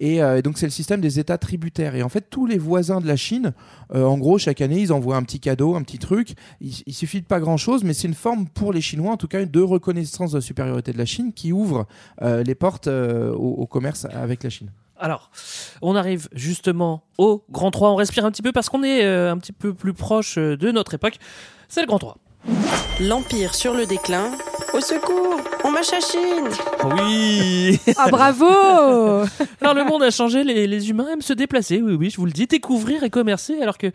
Et euh, donc c'est le système des États tributaires. Et en fait, tous les voisins de la Chine, en gros, chaque année, ils envoient un petit cadeau, un petit truc. Il, il suffit de pas grand-chose, mais c'est une forme pour les Chinois, en tout cas, de reconnaissance de la supériorité de la Chine qui ouvre euh, les portes euh, au, au commerce avec la Chine. Alors, on arrive justement au Grand 3. On respire un petit peu parce qu'on est euh, un petit peu plus proche de notre époque. C'est le Grand 3. L'Empire sur le déclin. Au secours, on m'a chachine. Oui. Ah bravo. Alors le monde a changé, les, les humains aiment se déplacer, oui oui, je vous le dis, découvrir et commercer, alors que,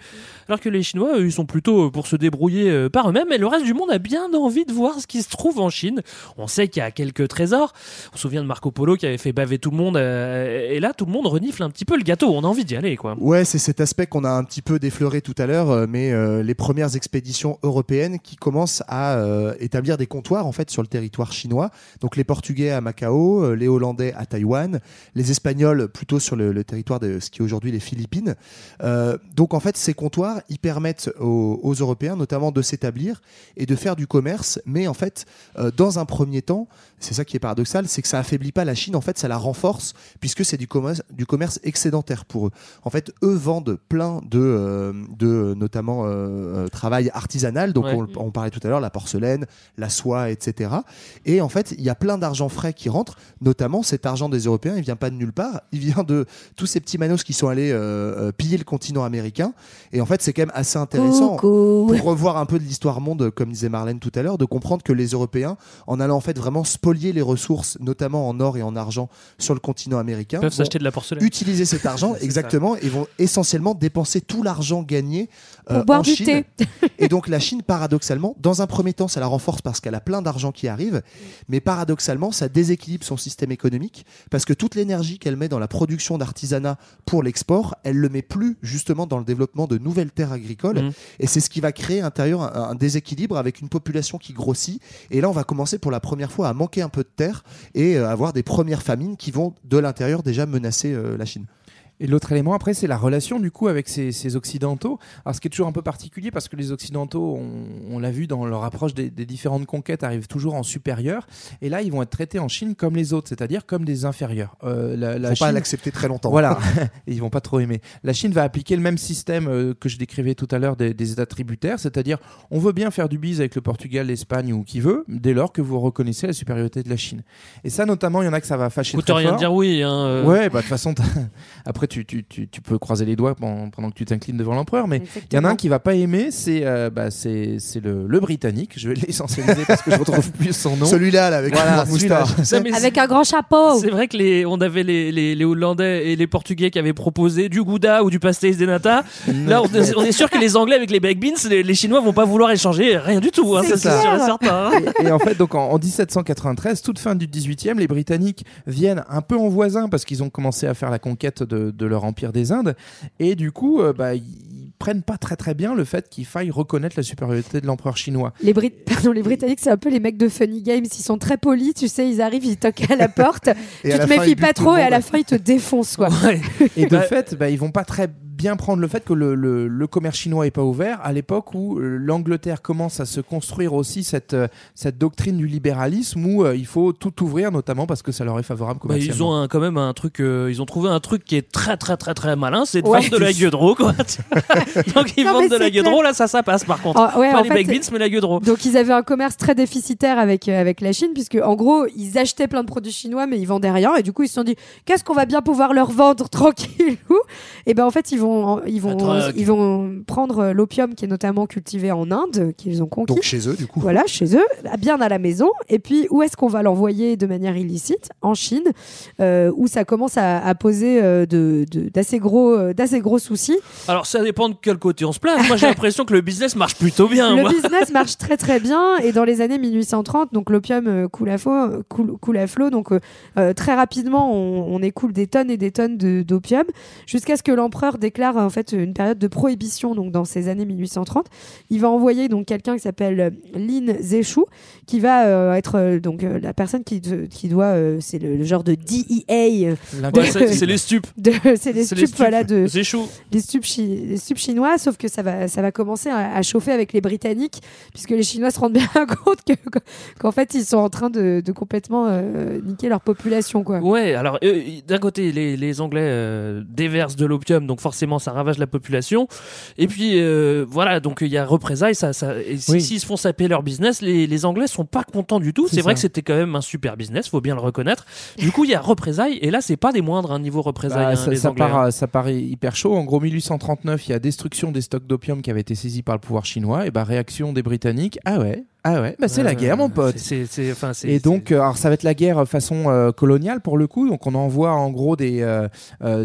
alors que les Chinois, eux, ils sont plutôt pour se débrouiller euh, par eux-mêmes, et le reste du monde a bien envie de voir ce qui se trouve en Chine. On sait qu'il y a quelques trésors, on se souvient de Marco Polo qui avait fait baver tout le monde, euh, et là tout le monde renifle un petit peu le gâteau, on a envie d'y aller quoi. Ouais, c'est cet aspect qu'on a un petit peu défleuré tout à l'heure, euh, mais euh, les premières expéditions européennes qui commencent à euh, établir des comptoirs en fait sur le territoire chinois. Donc les Portugais à Macao, euh, les Hollandais à Taïwan, les Espagnols plutôt sur le, territoire de ce qui est aujourd'hui les Philippines. Euh, donc en fait, ces comptoirs, permettent aux, aux Européens notamment de s'établir et de faire du commerce, mais en fait, euh, dans un premier temps, c'est ça qui est paradoxal, c'est que ça affaiblit pas la Chine, en fait, ça la renforce puisque c'est du commerce, du commerce excédentaire pour eux. En fait, eux vendent plein de, euh, de notamment euh, euh, travail artisanal. Donc Ouais. on, on parlait tout à l'heure, la porcelaine, la soie, etc. Et en fait, il y a plein d'argent frais qui rentre. Notamment, cet argent des Européens, il vient pas de nulle part. Il vient de tous ces petits manos qui sont allés euh, piller le continent américain. Et en fait, c'est quand même assez intéressant Coucou. pour revoir un peu de l'histoire monde, comme disait Marlène tout à l'heure, de comprendre que les Européens, en allant en fait vraiment spolier les ressources, notamment en or et en argent, sur le continent américain, Peuvent s'acheter de la porcelaine. utiliser cet argent exactement et vont essentiellement dépenser tout l'argent gagné Pour euh, boire en du Chine. thé. et donc la Chine, paradoxalement, dans un premier temps, ça la renforce parce qu'elle a plein d'argent qui arrive, mais paradoxalement, ça déséquilibre son système économique parce que toute l'énergie qu'elle met dans la production d'artisanat pour l'export, elle le met plus justement dans le développement de nouvelles terres agricoles. Mhm. Et c'est ce qui va créer à l'intérieur un, un déséquilibre avec une population qui grossit. Et là, on va commencer pour la première fois à manquer un peu de terre et euh, avoir des premières famines qui vont de l'intérieur déjà menacer euh, la Chine. Et l'autre élément après, c'est la relation du coup avec ces, ces occidentaux. Alors ce qui est toujours un peu particulier parce que les occidentaux, on, on l'a vu dans leur approche des, des différentes conquêtes, arrivent toujours en supérieur. Et là, ils vont être traités en Chine comme les autres, c'est-à-dire comme des inférieurs. Euh, la, la Faut pas l'accepter très longtemps. Voilà, Et ils vont pas trop aimer. La Chine va appliquer le même système euh, que je décrivais tout à l'heure des, des États tributaires, c'est-à-dire on veut bien faire du bise avec le Portugal, l'Espagne ou qui veut, dès lors que vous reconnaissez la supériorité de la Chine. Et ça, notamment, il y en a que ça va fâcher Coûte très rien fort. dire oui. Hein, euh. Ouais, bah de toute façon, après après, tu, tu, tu, tu peux croiser les doigts pendant, pendant que tu t'inclines devant l'empereur. Mais il y en a un qui va pas aimer, c'est euh, bah, c'est c'est le, le britannique. Je vais l'essentialiser parce que je retrouve plus son nom. Celui-là, là, avec Voilà, mais Avec un grand chapeau. C'est vrai que les, on avait les, les, les Hollandais et les Portugais qui avaient proposé du gouda ou du pastéis de nata. Là, on, est- on est sûr que les Anglais avec les baked beans, les, les Chinois vont pas vouloir échanger rien du tout. Hein, C'est ça, c'est sûr et clair. certain. hein. et en fait, donc en, en 1793, toute fin du 18e, les Britanniques viennent un peu en voisin parce qu'ils ont commencé à faire la conquête de, de leur empire des Indes. Et du coup, euh, bah, ils prennent pas très très bien le fait qu'il faille reconnaître la supériorité de l'empereur chinois. Les, Brit- Pardon, les Britanniques, c'est un peu les mecs de Funny Games. Ils sont très polis, tu sais, ils arrivent, ils toquent à la porte. Tu te méfies pas trop et à la fin, ils te défoncent, quoi. Ouais. Et de fait, bah, ils vont pas très bien prendre le fait que le, le- le commerce chinois est pas ouvert à l'époque où euh, l'Angleterre commence à se construire aussi cette, euh, cette doctrine du libéralisme où euh, il faut tout ouvrir, notamment parce que ça leur est favorable Bah, commercialement. ils ont un- quand même un truc, euh, ils ont trouvé un truc qui est très très très très malin, c'est de Ouais. vendre de la gueudreau quoi. Donc ils Non, vendent de la gueudreau, là ça ça passe par contre. Ah, ouais, pas les fait, baked beans mais la gueudreau. Donc ils avaient un commerce très déficitaire avec euh, avec la Chine puisque en gros ils achetaient plein de produits chinois mais ils vendaient rien et du coup ils se sont dit qu'est-ce qu'on va bien pouvoir leur vendre tranquillou? Et ben en fait ils vont ils vont ils vont prendre l'opium qui est notamment cultivé en Inde qu'ils ont conquis Donc chez eux, du coup. voilà chez eux bien à la maison et puis où est-ce qu'on va l'envoyer de manière illicite? En Chine euh, où ça commence à, à poser euh, de de- d'assez gros euh, d'assez gros soucis Alors ça dépend de quel côté on se place. Moi j'ai l'impression que le business marche plutôt bien. le moi. business marche très très bien et dans les années 1830 donc l'opium coule à flot coule, coule à flot donc euh, très rapidement on, on écoule des tonnes et des tonnes de- d'opium jusqu'à ce que l'empereur déclare en fait une période de prohibition donc dans ces années 1830 il va envoyer donc quelqu'un qui s'appelle euh, Lin Zeshu qui va euh, être euh, donc la personne qui, qui doit c'est le, le genre de DEA c'est les stupes. c'est les stupes voilà de les stupes, chi- les stupes chinois, sauf que ça va, ça va commencer à, à chauffer avec les Britanniques, puisque les Chinois se rendent bien compte que- qu'en fait, ils sont en train de, de complètement niquer leur population. Quoi. Ouais, alors d'un côté, les, les Anglais déversent de l'opium, donc forcément ça ravage la population. Et puis euh, voilà, donc il y a représailles. Ça, ça, et si- Oui. s'ils se font saper leur business, les, les Anglais sont pas contents du tout. C'est vrai ça. que c'était quand même un super business, faut bien le reconnaître. Du coup, il y a représailles, et là c'est pas des moindres un niveau représailles. Bah, hein, ça, les ça Anglais, part, hein. euh, ça paraît hyper chaud. En gros, 1839, il y a destruction des stocks d'opium qui avaient été saisis par le pouvoir chinois. Et bah, réaction des Britanniques. Ah ouais, ah ouais, bah, c'est la guerre, mon pote. c'est- c'est- c'est- enfin, c'est- Et donc, euh, alors ça va être la guerre euh, façon euh, coloniale pour le coup. Donc, on envoie en gros des,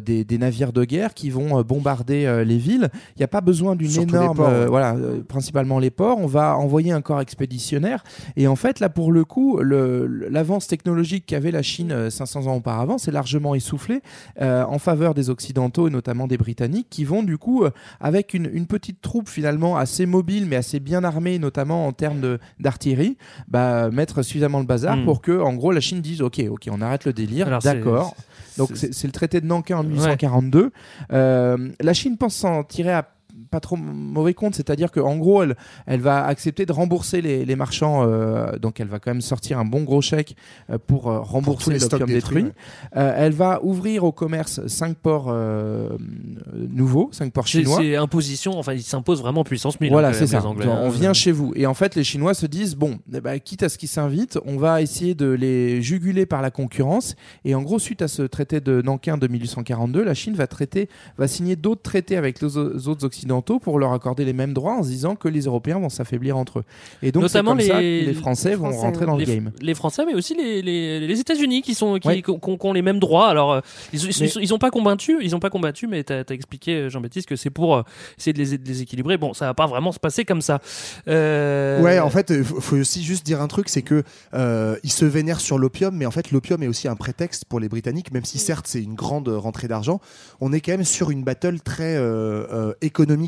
des, des navires de guerre qui vont bombarder les villes. Il n'y a pas besoin d'une Surtout énorme, ports, ouais. voilà, principalement les ports. On va envoyer un corps expéditionnaire. Et en fait, là, pour le coup, le- l'avance technologique qu'avait la Chine euh, 500 ans auparavant, c'est largement essoufflé euh, en faveur des Occidentaux et notamment des Britanniques qui vont du coup, avec une, une petite troupe finalement assez mobile mais assez bien armée, notamment en termes de- d'artillerie, bah, mettre suffisamment le bazar Hmm. pour que, en gros, la Chine dise ok, ok, on arrête le délire, d'accord. Donc c'est le traité de Nankin en 1842. Euh, la Chine pense s'en tirer à pas trop mauvais compte, c'est-à-dire qu'en gros, elle, elle va accepter de rembourser les, les marchands, euh, donc elle va quand même sortir un bon gros chèque euh, pour euh, tous rembourser les stocks l'opium détruit. détruits, Euh, elle va ouvrir au commerce cinq ports euh, nouveaux, cinq ports C'est chinois. c'est imposition, enfin ils s'imposent vraiment puissance 1000. Voilà, hein, c'est quand même, ça. les Anglais, on hein. vient chez vous. Et en fait, les Chinois se disent bon, eh ben, quitte à ce qu'ils s'invitent, on va essayer de les juguler par la concurrence. Et en gros, suite à ce traité de Nankin de 1842, la Chine va traiter, va signer d'autres traités avec les autres occidentaux pour leur accorder les mêmes droits en se disant que les Européens vont s'affaiblir entre eux. Et donc, c'est Notamment comme ça que les- les Français vont Français, rentrer dans les, le game. les Français, mais aussi les, les, les États-Unis qui sont qui, Ouais. qui ont, qui ont les mêmes droits. Alors euh, ils, ils, Mais- ils, ils ont pas combattu, ils ont pas combattu, mais t'as as expliqué euh, Jean-Baptiste que c'est pour euh, essayer de les, de les équilibrer. Bon, ça va pas vraiment se passer comme ça. Euh, Ouais, en fait, il faut aussi juste dire un truc, c'est que euh, ils se vénèrent sur l'opium, mais en fait, l'opium est aussi un prétexte pour les Britanniques, même si certes c'est une grande rentrée d'argent. On est quand même sur une battle très euh, euh,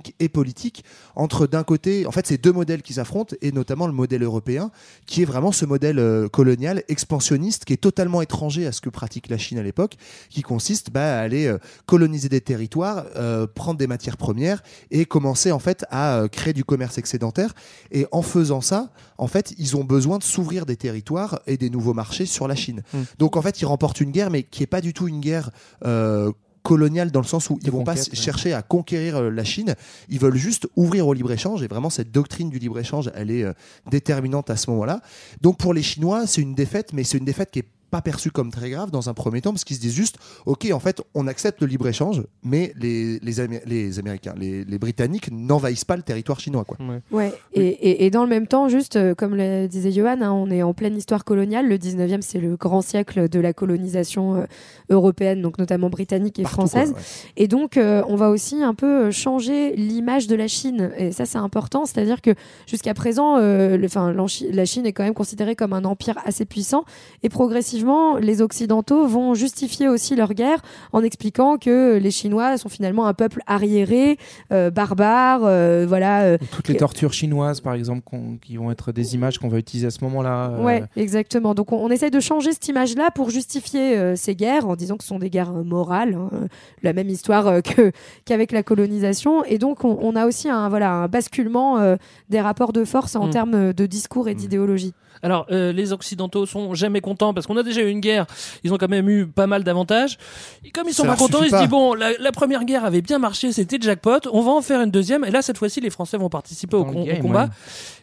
économique et politique entre d'un côté, en fait, c'est deux modèles qui s'affrontent, et notamment le modèle européen, qui est vraiment ce modèle euh, colonial expansionniste qui est totalement étranger à ce que pratique la Chine à l'époque, qui consiste bah, à aller euh, coloniser des territoires, euh, prendre des matières premières et commencer en fait à créer du commerce excédentaire. Et en faisant ça, en fait, ils ont besoin de s'ouvrir des territoires et des nouveaux marchés sur la Chine. Mm. Donc en fait, ils remportent une guerre, mais qui est pas du tout une guerre. euh, coloniale dans le sens où ils vont pas chercher à conquérir euh, la Chine, ils veulent juste ouvrir au libre-échange et vraiment cette doctrine du libre-échange, elle est euh, déterminante à ce moment-là. Donc pour les Chinois, c'est une défaite, mais c'est une défaite qui est pas perçu comme très grave dans un premier temps parce qu'ils se disent juste, ok, en fait, on accepte le libre échange, mais les les, Amé- les Américains, les, les Britanniques n'envahissent pas le territoire chinois, quoi. Ouais, et, et, et dans le même temps, juste euh, comme le disait Johan, hein, on est en pleine histoire coloniale. Le 19e, c'est le grand siècle de la colonisation euh, européenne, donc notamment britannique et Partout, française. quoi, ouais. Et donc, euh, on va aussi un peu changer l'image de la Chine. Et ça, c'est important. C'est-à-dire que jusqu'à présent, euh, le- la Chine est quand même considérée comme un empire assez puissant. Et progressivement, les Occidentaux vont justifier aussi leur guerre en expliquant que les Chinois sont finalement un peuple arriéré, euh, barbare, euh, voilà. euh, Toutes les tortures chinoises, par exemple, qui vont être des images qu'on va utiliser à ce moment-là. euh, Ouais, exactement. Donc on, on essaye de changer cette image-là pour justifier euh, ces guerres en disant que ce sont des guerres euh, morales, hein, la même histoire euh, que qu'avec la colonisation. Et donc on, on a aussi un voilà un basculement euh, des rapports de force en Mm. termes de discours et d'idéologie. Alors, euh, les Occidentaux sont jamais contents parce qu'on a déjà eu une guerre. Ils ont quand même eu pas mal d'avantages. Et comme ils sont Ça pas contents, ils se disent bon, la, la première guerre avait bien marché, c'était jackpot. On va en faire une deuxième. Et là, cette fois-ci, les Français vont participer au, combat. ouais.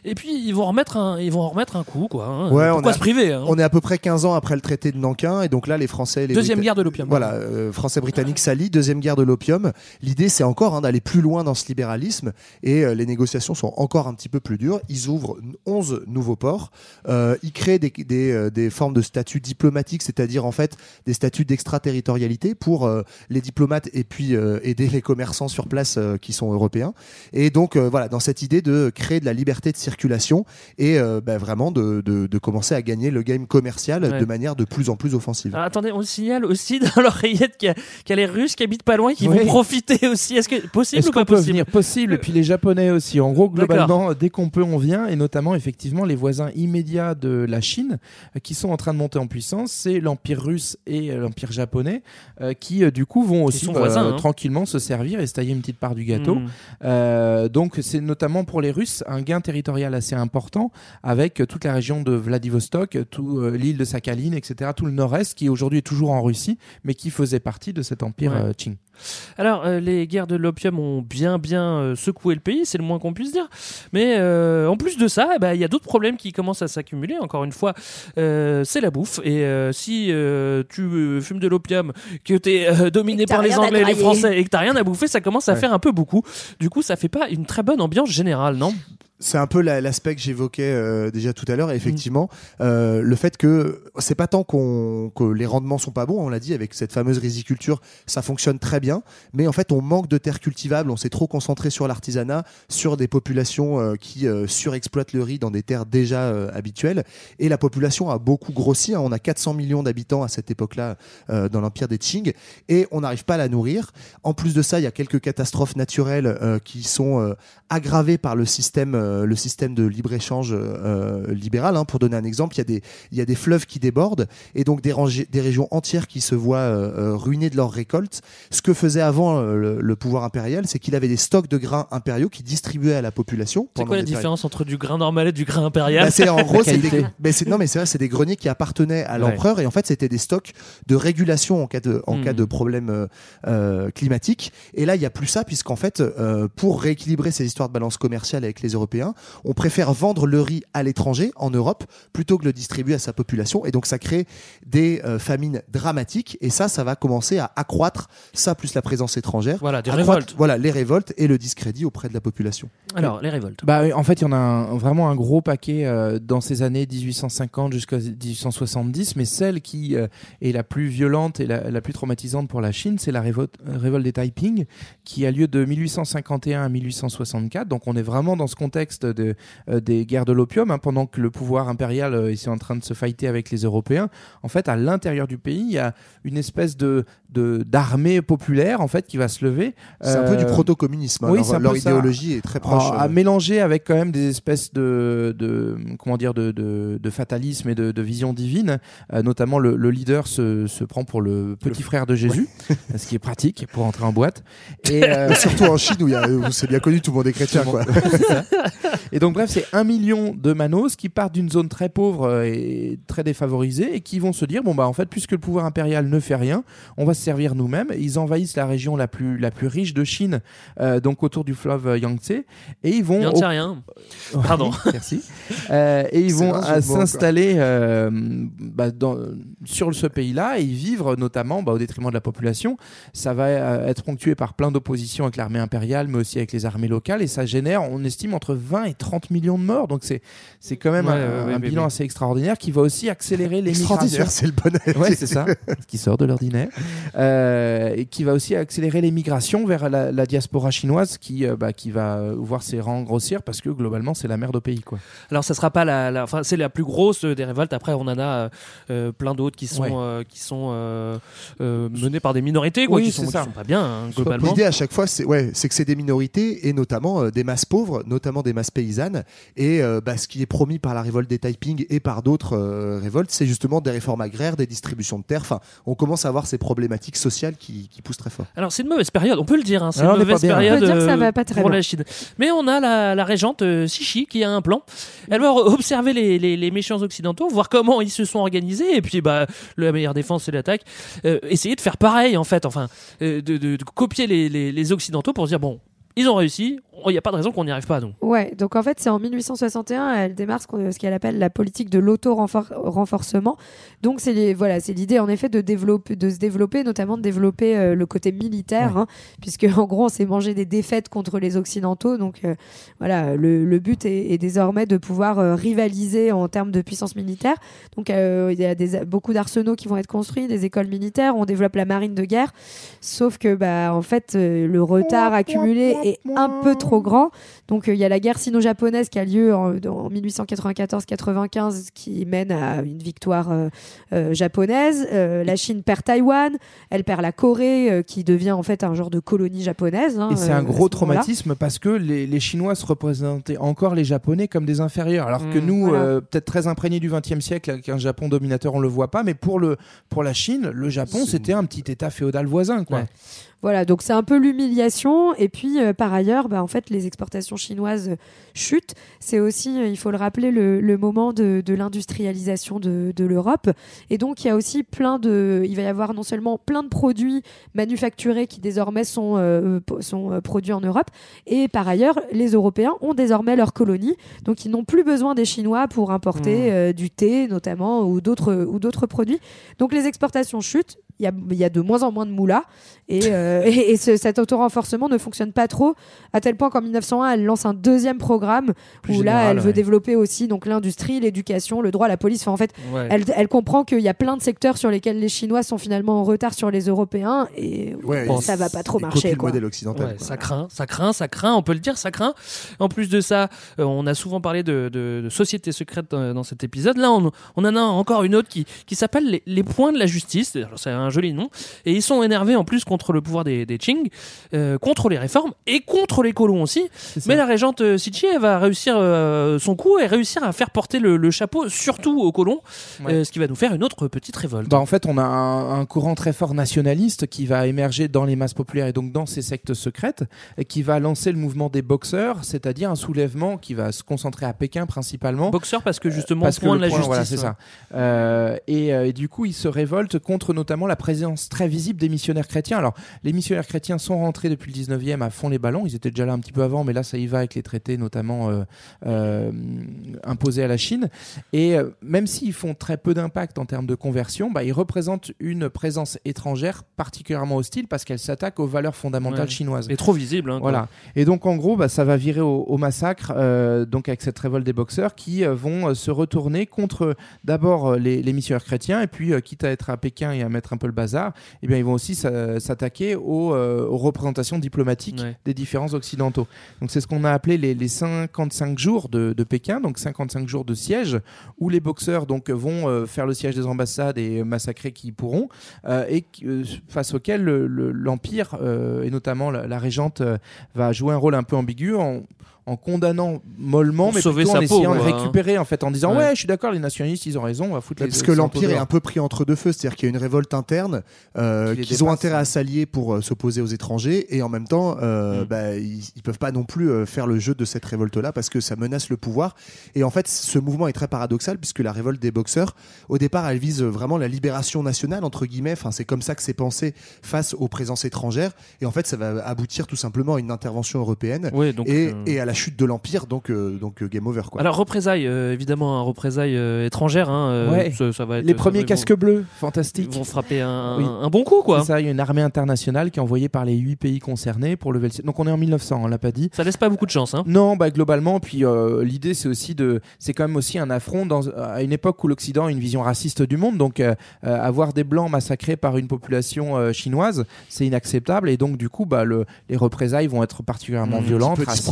Et puis ils vont remettre un, ils vont en remettre un coup, quoi. hein. Ouais, on Pourquoi a- se priver hein? On est à peu près 15 ans après le traité de Nankin, et donc là, les Français. Les Deuxième Brita- guerre de l'opium. Voilà, euh, Français-Britanniques s'allient, deuxième guerre de l'opium. L'idée, c'est encore hein, d'aller plus loin dans ce libéralisme, et euh, les négociations sont encore un petit peu plus dures. Ils ouvrent 11 nouveaux ports, euh, ils créent des, des, euh, des formes de statuts diplomatiques, c'est-à-dire en fait des statuts d'extraterritorialité pour euh, les diplomates et puis euh, aider les commerçants sur place euh, qui sont européens. Et donc euh, voilà, dans cette idée de créer de la liberté de circulation et euh, bah, vraiment de, de, de commencer à gagner le game commercial Ouais. de manière de plus en plus offensive. Alors, attendez, on signale aussi dans l'oreillette qu'il y, y a les Russes qui habitent pas loin, qui Oui. vont profiter aussi. Est-ce que possible Est-ce ou pas qu'on peut possible venir? Possible Et puis les Japonais aussi. En gros, globalement, dès qu'on peut, on vient. Et notamment, effectivement, les voisins immédiats de la Chine euh, qui sont en train de monter en puissance, c'est l'Empire russe et euh, l'Empire japonais euh, qui, du coup, vont aussi bah, voisins, hein. tranquillement se servir et se tailler une petite part du gâteau. Mm. Euh, donc, c'est notamment pour les Russes un gain territorial assez important avec toute la région de Vladivostok, tout l'île de Sakhaline, etc., tout le nord-est qui aujourd'hui est toujours en Russie, mais qui faisait partie de cet empire Ouais. Qing. Alors, euh, les guerres de l'opium ont bien, bien euh, secoué le pays, c'est le moins qu'on puisse dire. Mais euh, en plus de ça, eh ben, il y a d'autres problèmes qui commencent à s'accumuler. Encore une fois, euh, c'est la bouffe. Et euh, si euh, tu euh, fumes de l'opium, que tu es dominé par les Anglais et les. Français et que t'as rien à bouffer, ça commence à Ouais. faire un peu beaucoup. Du coup, ça fait pas une très bonne ambiance générale, non? C'est un peu la- l'aspect que j'évoquais euh, déjà tout à l'heure. Et effectivement, Mm. euh, le fait que c'est pas tant qu'on que les rendements sont pas bons, on l'a dit avec cette fameuse riziculture, ça fonctionne très bien. Mais en fait, on manque de terres cultivables. On s'est trop concentré sur l'artisanat, sur des populations euh, qui surexploitent le riz dans des terres déjà habituelles. Et la population a beaucoup grossi. hein. On a 400 millions d'habitants à cette époque-là dans l'empire des Qing, et on n'arrive pas à la nourrir. En plus de ça, il y a quelques catastrophes naturelles qui sont aggravées par le système, euh, le système de libre échange euh, libéral. hein. Pour donner un exemple, il y a des, il y a des fleuves qui débordent et donc des, régions entières qui se voient euh, euh, ruinées de leurs récoltes. Ce que faisait avant le, le pouvoir impérial, c'est qu'il avait des stocks de grains impériaux qui distribuait à la population. C'est quoi la différence entre du grain normal et du grain impérial Bah, c'est en gros, c'est des, mais non, mais c'est vrai, c'est des greniers qui appartenaient à Ouais. l'empereur et en fait, c'était des stocks de régulation en cas de, en cas de problème euh, climatique. Et là, il y a plus ça puisqu'en fait, pour rééquilibrer ces histoires de balance commerciale avec les Européens, on préfère vendre le riz à l'étranger, en Europe, plutôt que le distribuer à sa population. Et donc, ça crée des euh, famines dramatiques. Et ça, ça va commencer à accroître ça plus la présence étrangère. Voilà, des révoltes. Voilà, les révoltes et le discrédit auprès de la population. Alors, les révoltes. Bah, en fait, il y en a un- vraiment un gros paquet euh, dans ces années 1850 jusqu'à 1870, mais celle qui euh, est la plus violente et la, la plus traumatisante pour la Chine, c'est la révolte, révolte des Taiping, qui a lieu de 1851 à 1864. Donc, on est vraiment dans ce contexte de, euh, des guerres de l'opium, hein, pendant que le pouvoir impérial euh, est en train de se fighter avec les Européens. En fait, à l'intérieur du pays, il y a une espèce de d'armée populaire en fait qui va se lever. C'est un peu du Euh, proto-communisme. hein. oui, leur leur ça. idéologie est très proche. à, à mélanger avec quand même des espèces de, de comment dire de, de, de fatalisme et de, vision divine. Euh, notamment le, le leader se, se prend pour le petit frère de Jésus, ce qui est pratique pour entrer en boîte. Et euh, Surtout en Chine où, où c'est bien connu, tout le monde est chrétien. Quoi. Et donc bref, c'est un million de manos qui partent d'une zone très pauvre euh, et très défavorisée et qui vont se dire bon bah en fait puisque le pouvoir impérial ne fait rien, on va se servir nous-mêmes. Ils envahissent la région la plus la plus riche de Chine, euh, donc autour du fleuve Yangtze, et ils vont Yangtze rien. Pardon. Merci. Euh, et ils vont s'installer euh, bah, dans- sur ce pays-là et y vivre notamment bah, au détriment de la population. Ça va euh, être ponctué par plein d'oppositions avec l'armée impériale, mais aussi avec les armées locales, et ça génère, on estime, entre 20 et 30 millions de morts. Donc c'est c'est quand même Ouais, un, ouais, un ouais, mais bilan assez extraordinaire qui va aussi accélérer l'émigration. c'est le bon Ouais, c'est ça, ce qui sort de l'ordinaire. Euh, et qui va aussi accélérer l'émigration vers la, la diaspora chinoise qui, euh, bah, qui va voir ses rangs grossir parce que globalement c'est la merde au pays. Quoi. Alors ça sera pas la, la- enfin c'est la plus grosse des révoltes. Après on en a euh, plein d'autres qui sont Ouais. euh, qui sont euh, euh, menées par des minorités quoi, Oui, qui sont, qui ça. sont pas bien hein, globalement. L'idée à chaque fois, c'est ouais, c'est que c'est des minorités et notamment euh, des masses pauvres, notamment des masses paysannes. Et euh, bah, ce qui est promis par la révolte des Taiping et par d'autres euh, révoltes, c'est justement des réformes agraires, des distributions de terres. Enfin, on commence à avoir ces problématiques sociales qui, qui poussent très fort. Alors c'est une mauvaise période, on peut le dire, hein, c'est une mauvaise période ça va pas très pour la Chine. Mais on a la, la régente euh, Sichi qui a un plan. Elle va observer les, les- les méchants occidentaux, voir comment ils se sont organisés, et puis bah la meilleure défense c'est l'attaque. Euh, essayer de faire pareil en fait, enfin euh, de, copier les, les- les occidentaux pour dire bon ils ont réussi, il n'y a pas de raison qu'on n'y arrive pas nous. Ouais, donc en fait, c'est en 1861, elle démarre ce qu'elle appelle la politique de l'auto-renforcement. Donc, c'est les- voilà, c'est l'idée en effet de, développer, de se développer, notamment de développer euh, le côté militaire, hein, puisque en gros, on s'est mangé des défaites contre les Occidentaux. Donc, euh, voilà, le, le but est, est désormais de pouvoir euh, rivaliser en termes de puissance militaire. Donc, euh, il y a des, beaucoup d'arsenaux qui vont être construits, des écoles militaires, on développe la marine de guerre. Sauf que, bah, en fait, euh, le retard accumulé est un peu trop grand. Donc, euh, il y a la guerre sino-japonaise qui a lieu en, en 1894-95 qui mène à une victoire euh, euh, japonaise. Euh, la Chine perd Taïwan, elle perd la Corée euh, qui devient en fait un genre de colonie japonaise. hein, Et c'est euh, un gros ce traumatisme parce que les, les Chinois se représentaient encore les Japonais comme des inférieurs. Alors que Mmh, nous, voilà. euh, peut-être très imprégnés du XXe siècle, avec un Japon dominateur, on le voit pas. Mais pour, le, pour la Chine, le Japon, c'était un petit État féodal voisin. Quoi. Ouais. Voilà, donc c'est un peu l'humiliation. Et puis, euh, par ailleurs, bah, en fait, les exportations chinoises chutent. C'est aussi, euh, il faut le rappeler, le, le moment de, de l'industrialisation de, de l'Europe. Et donc, il y a aussi plein de. Il va y avoir non seulement plein de produits manufacturés qui désormais sont, euh, sont produits en Europe. Et par ailleurs, les Européens ont désormais leur colonie. Donc, ils n'ont plus besoin des Chinois pour importer euh, du thé, notamment, ou d'autres ou d'autres produits. Donc, les exportations chutent. Il y a, il y a de moins en moins de moulas. Et, euh, et, et ce- cet auto-renforcement ne fonctionne pas trop, à tel point qu'en 1901, elle lance un deuxième programme Plus où là, elle veut développer aussi donc l'industrie, l'éducation, le droit, la police. Enfin, en fait, Ouais. elle, elle comprend qu'il y a plein de secteurs sur lesquels les Chinois sont finalement en retard sur les Européens et Ouais, ça va pas trop marcher. Quoi. modèle occidental. Ouais, quoi. ça craint, ça craint, ça craint, on peut le dire, ça craint. En plus de ça, euh, on a souvent parlé de, de, de sociétés secrètes dans, dans cet épisode. Là, on, on en a encore une autre qui, qui s'appelle les, les points de la justice. Alors, C'est un joli nom. Et ils sont énervés en plus contre le pouvoir des, des Qing, euh, contre les réformes et contre les colons aussi. Mais la régente euh, Sichi, elle va réussir euh, son coup et réussir à faire porter le, le chapeau surtout aux colons, Ouais. euh, ce qui va nous faire une autre petite révolte. Bah, en fait, on a un, un courant très fort nationaliste qui va émerger dans les masses populaires et donc dans ces sectes secrètes, et qui va lancer le mouvement des boxeurs, c'est-à-dire un soulèvement qui va se concentrer à Pékin principalement. Boxeur parce que justement, Parce que point le de la point, justice. voilà, c'est hein. ça. Et, et du coup, ils se révoltent contre notamment la présence très visible des missionnaires chrétiens. Alors, les missionnaires chrétiens sont rentrés depuis le 19e à fond les ballons. Ils étaient déjà là un petit peu avant, mais là, ça y va avec les traités notamment euh, euh, imposés à la Chine. Et euh, même s'ils font très peu d'impact en termes de conversion, bah, ils représentent une présence étrangère particulièrement hostile parce qu'elle s'attaque aux valeurs fondamentales Ouais. chinoises. Et trop visible. hein. Voilà. Et donc en gros, bah, ça va virer au, au massacre, euh, donc avec cette révolte des boxeurs qui vont se retourner contre d'abord les, les missionnaires chrétiens et puis quitte à être à Pékin et à mettre un peu le bazar, eh bien ils vont aussi s'a- s'attaquer aux, euh, aux représentations diplomatiques Ouais. des différents occidentaux. Donc c'est ce qu'on a appelé les, les 55 jours de, de Pékin, donc 55 jours de siège où les boxeurs donc vont euh, faire le siège des ambassades et massacrer qui pourront euh, et face auquel le- le- l'empire et notamment la, la régente va jouer un rôle un peu ambigu. On, en condamnant mollement, Pour mais plutôt en peau, essayant de quoi. récupérer, en fait, en disant Ouais. ouais, je suis d'accord, les nationalistes, ils ont raison, on va foutre les Parce que l'Empire est un peu pris entre deux feux, c'est-à-dire qu'il y a une révolte interne, euh, qu'ils ont intérêt à s'allier pour euh, s'opposer aux étrangers, et en même temps, Mm. euh, bah, ils, ils peuvent pas non plus euh, faire le jeu de cette révolte-là parce que ça menace le pouvoir. Et en fait, ce mouvement est très paradoxal puisque la révolte des boxeurs, au départ, elle vise vraiment la libération nationale entre guillemets. Enfin, c'est comme ça que c'est pensé face aux présences étrangères. Et en fait, ça va aboutir tout simplement à une intervention européenne Ouais, donc, et, euh, et à la chute de l'empire. Donc, euh, donc euh, game over quoi. Alors représailles, euh, évidemment, un représailles euh, étrangère. Hein, euh, Ouais. ça, ça va être, Les premiers casques vont- bleus, fantastique. Ils vont frapper un, Oui. un bon coup, quoi. Ça, il y a une armée internationale qui est envoyée par les huit pays concernés pour lever le. Donc on est en 1900, on l'a pas dit. Ça laisse pas beaucoup de chance. Hein. Non, bah globalement, puis euh, l'idée c'est aussi de, c'est quand même aussi un affront dans, à une époque où l'Occident a une vision raciste du monde, donc avoir des blancs massacrés par une population euh, chinoise, c'est inacceptable et donc du coup, bah le, les représailles vont être particulièrement Mmh, violentes, racistes.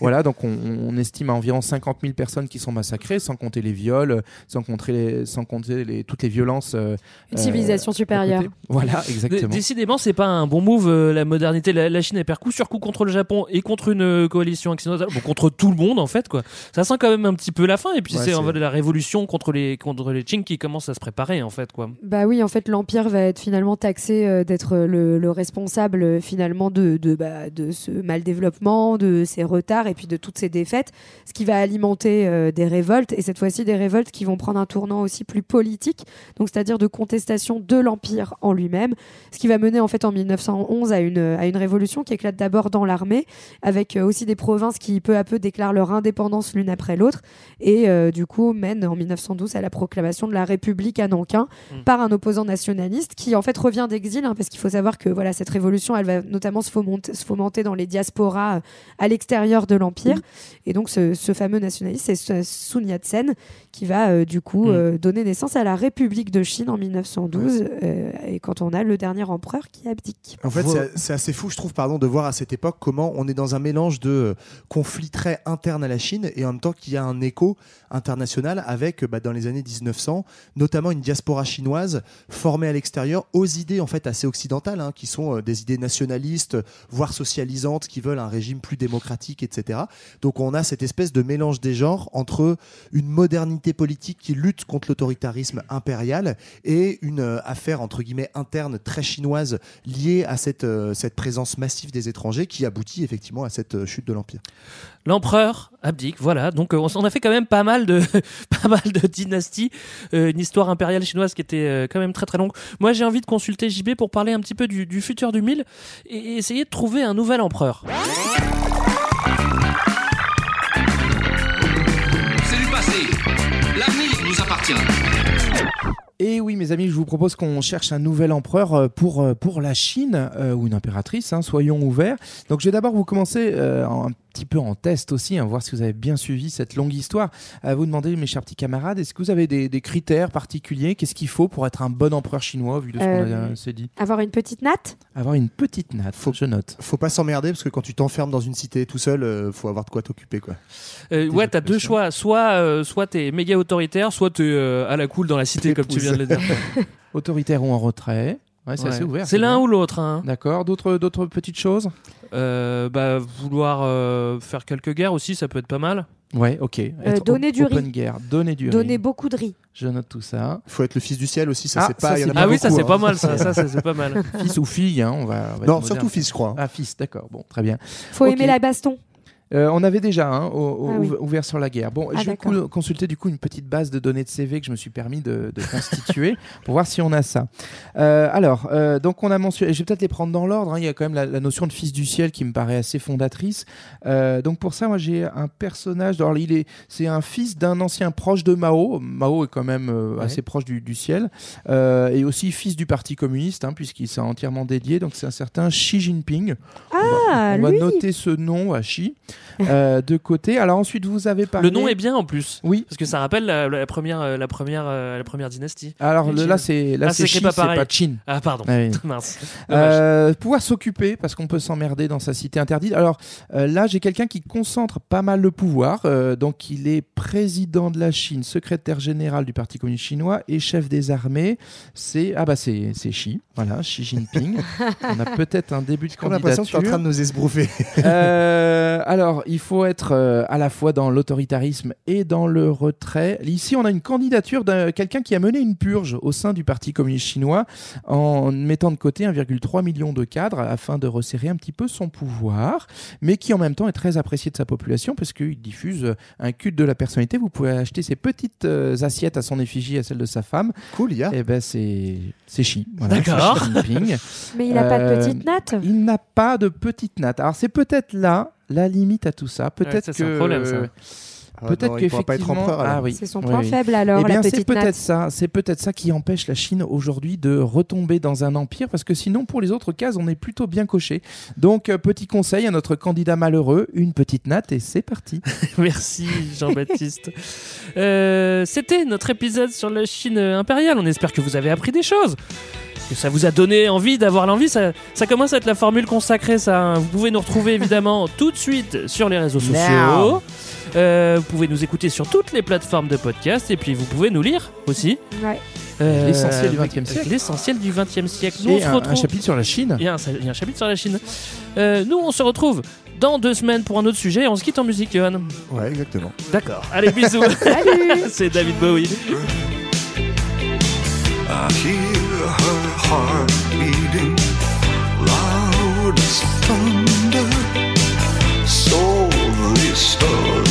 Voilà, donc on, on estime à environ 50 000 personnes qui sont massacrées, sans compter les viols, euh, sans compter les, sans compter les, toutes les violences. euh, Une euh, civilisation à supérieure. Voilà, exactement. Décidément, c'est pas un bon move euh, la modernité. La, la Chine elle perd coup sur coup contre le Japon et contre une euh, coalition occidentale, bon, contre tout le monde en fait quoi. Ça sent quand même un petit peu la fin et puis Ouais, c'est en fait la révolution contre les contre les Qing qui commence à se préparer en fait quoi. Bah oui, en fait, l'Empire va être finalement taxé euh, d'être le, le responsable euh, finalement de, de, bah, de ce mal développement, de ces retards et puis de toutes ces défaites, ce qui va alimenter euh, des révoltes et cette fois-ci des révoltes qui vont prendre un tournant aussi plus politique, donc c'est-à-dire de contestation de l'Empire en lui-même, ce qui va mener en fait en 1911 à une, à une révolution qui éclate d'abord dans l'armée, avec euh, aussi des provinces qui peu à peu déclarent leur indépendance l'une après l'autre et euh, du coup mène en 1912 à la proclamation de la République à Nankin Mm. par un opposant nationaliste qui en fait revient d'exil hein, parce qu'il faut savoir que voilà cette révolution elle va notamment se fomenter, se fomenter dans les diasporas à l'extérieur de l'empire. Et donc ce, ce fameux nationaliste c'est Su- Sun Yat-sen qui va euh, du coup Mm. euh, donner naissance à la République de Chine en 1912 euh, et quand on a le dernier empereur qui abdique. En fait, Voilà. c'est- assez fou, je trouve, pardon, de voir à cette époque comment on est dans un mélange de conflits très internes à la Chine et en même temps qu'il y a un écho international avec, bah, dans les années 1900, notamment une diaspora chinoise formée à l'extérieur aux idées en fait assez occidentales, hein, qui sont euh, des idées nationalistes, voire socialisantes, qui veulent un régime plus démocratique, etc. Donc on a cette espèce de mélange des genres entre une modernité politique qui lutte contre l'autoritarisme impérial et une euh, affaire entre guillemets interne très chinoise liée à cette, euh, cette présence massive des étrangers qui aboutit effectivement à cette euh, chute de l'empire. L'empereur abdique, voilà. Donc on a fait quand même pas mal de pas mal de dynasties, une histoire impériale chinoise qui était quand même très très longue. Moi j'ai envie de consulter JB pour parler un petit peu du, du futur du mille et, et essayer de trouver un nouvel empereur. Et oui, mes amis, je vous propose qu'on cherche un nouvel empereur euh, pour, euh, pour la Chine, euh, ou une impératrice, hein, soyons ouverts. Donc je vais d'abord vous commencer en- petit peu en test aussi, hein, voir si vous avez bien suivi cette longue histoire. À vous demander, mes chers petits camarades, est-ce que vous avez des, des critères particuliers? Qu'est-ce qu'il faut pour être un bon empereur chinois, vu de ce qu'on a Euh, s'est dit? Avoir une petite natte? Avoir une petite natte, je note. Faut pas s'emmerder parce que quand tu t'enfermes dans une cité tout seul, euh, faut avoir de quoi t'occuper quoi. Euh, ouais, t'as deux choix. Soit, euh, soit t'es méga autoritaire, soit t'es euh, à la cool dans la cité, comme tu viens de le dire. Autoritaire ou en retrait Ouais, c'est Ouais. assez ouvert. C'est l'un ou l'autre. Hein. D'accord. D'autres, d'autres petites choses Euh, bah, vouloir euh, faire quelques guerres aussi, ça peut être pas mal. Ouais, ok. Être donner du open riz. guerre, donner du Donner riz. beaucoup de riz. Je note tout ça. Faut être le fils du ciel aussi, ça Ah, c'est pas. ça, il y en c'est a bien. pas Ah oui, ça c'est hein. pas mal, ça, ça c'est c'est pas mal. Fils ou fille, hein, on va. on va Non, surtout fils, je crois. Ah, fils, d'accord. Bon, très bien. Faut Ok. aimer la baston. Euh, on avait déjà hein, au- au- Ah oui. ouvert sur la guerre. Bon, Ah, je vais consulter du coup une petite base de données de CV que je me suis permis de, de constituer pour voir si on a ça. Euh, alors, euh, donc on a mentionné, je vais peut-être les prendre dans l'ordre. hein, il y a quand même la, la notion de fils du ciel qui me paraît assez fondatrice. Euh, donc pour ça, moi j'ai un personnage. Alors il est, c'est un fils d'un ancien proche de Mao. Mao est quand même euh, Ouais. assez proche du, du ciel euh, et aussi fils du parti communiste hein, puisqu'il s'est entièrement dédié. Donc c'est un certain Xi Jinping. Ah, on va lui noter ce nom à Xi euh, de côté. Alors ensuite, vous avez parlé. Le nom est bien en plus. Oui. Parce que ça rappelle la, la première, euh, la première, euh, la première dynastie. Alors le- là, c'est là Ah, c'est pas pas Chin. Ah pardon. Ah oui. Mince. Dommage. Euh, pouvoir s'occuper parce qu'on peut s'emmerder dans sa cité interdite. Alors euh, là, j'ai quelqu'un qui concentre pas mal le pouvoir. Euh, donc il est président de la Chine, secrétaire général du Parti communiste chinois et chef des armées. C'est ah bah c'est c'est Xi, voilà Xi Jinping. On a peut-être un début de J'ai l'impression que tu es en candidature. train de nous esbrouffer. Euh, alors, Alors, il faut être euh, à la fois dans l'autoritarisme et dans le retrait. Ici, on a une candidature de quelqu'un qui a mené une purge au sein du Parti communiste chinois en mettant de côté 1,3 million de cadres afin de resserrer un petit peu son pouvoir, mais qui en même temps est très apprécié de sa population parce qu'il diffuse un culte de la personnalité. Vous pouvez acheter ses petites euh, assiettes à son effigie, à celle de sa femme. Cool, ya. Et ben c'est c'est. Voilà, D'accord. Mais il n'a pas de Euh, petite natte Il n'a pas de petite natte. Alors c'est peut-être là la limite à tout ça. Peut-être que c'est un problème, ça. Ah, Peut-être non, il pourra pas être qu'effectivement, ah oui, C'est son point oui. faible alors, Eh bien, c'est peut-être ça. C'est peut-être ça qui empêche la Chine aujourd'hui de retomber dans un empire, parce que sinon, pour les autres cases, on est plutôt bien coché. Donc, euh, petit conseil à notre candidat malheureux une petite natte et c'est parti. Merci Jean-Baptiste. Euh, C'était notre épisode sur la Chine impériale. On espère que vous avez appris des choses. Que ça vous a donné envie d'avoir l'envie. Ça, ça commence à être la formule consacrée, ça. hein. Vous pouvez nous retrouver évidemment tout de suite sur les réseaux sociaux. Now. Euh, vous pouvez nous écouter sur toutes les plateformes de podcast et puis vous pouvez nous lire aussi. Ouais. Euh, L'essentiel du 20e avec siècle. L'essentiel du 20e siècle. Nous, on Et se un, un retrouve. chapitre sur la Chine. Il y, a un, il y a un chapitre sur la Chine. Euh, nous, on se retrouve dans deux semaines pour un autre sujet. On se quitte en musique, Johan. Ouais, exactement. D'accord. Allez, bisous. Salut C'est David Bowie. I hear her heart beating loud as thunder. Crashing.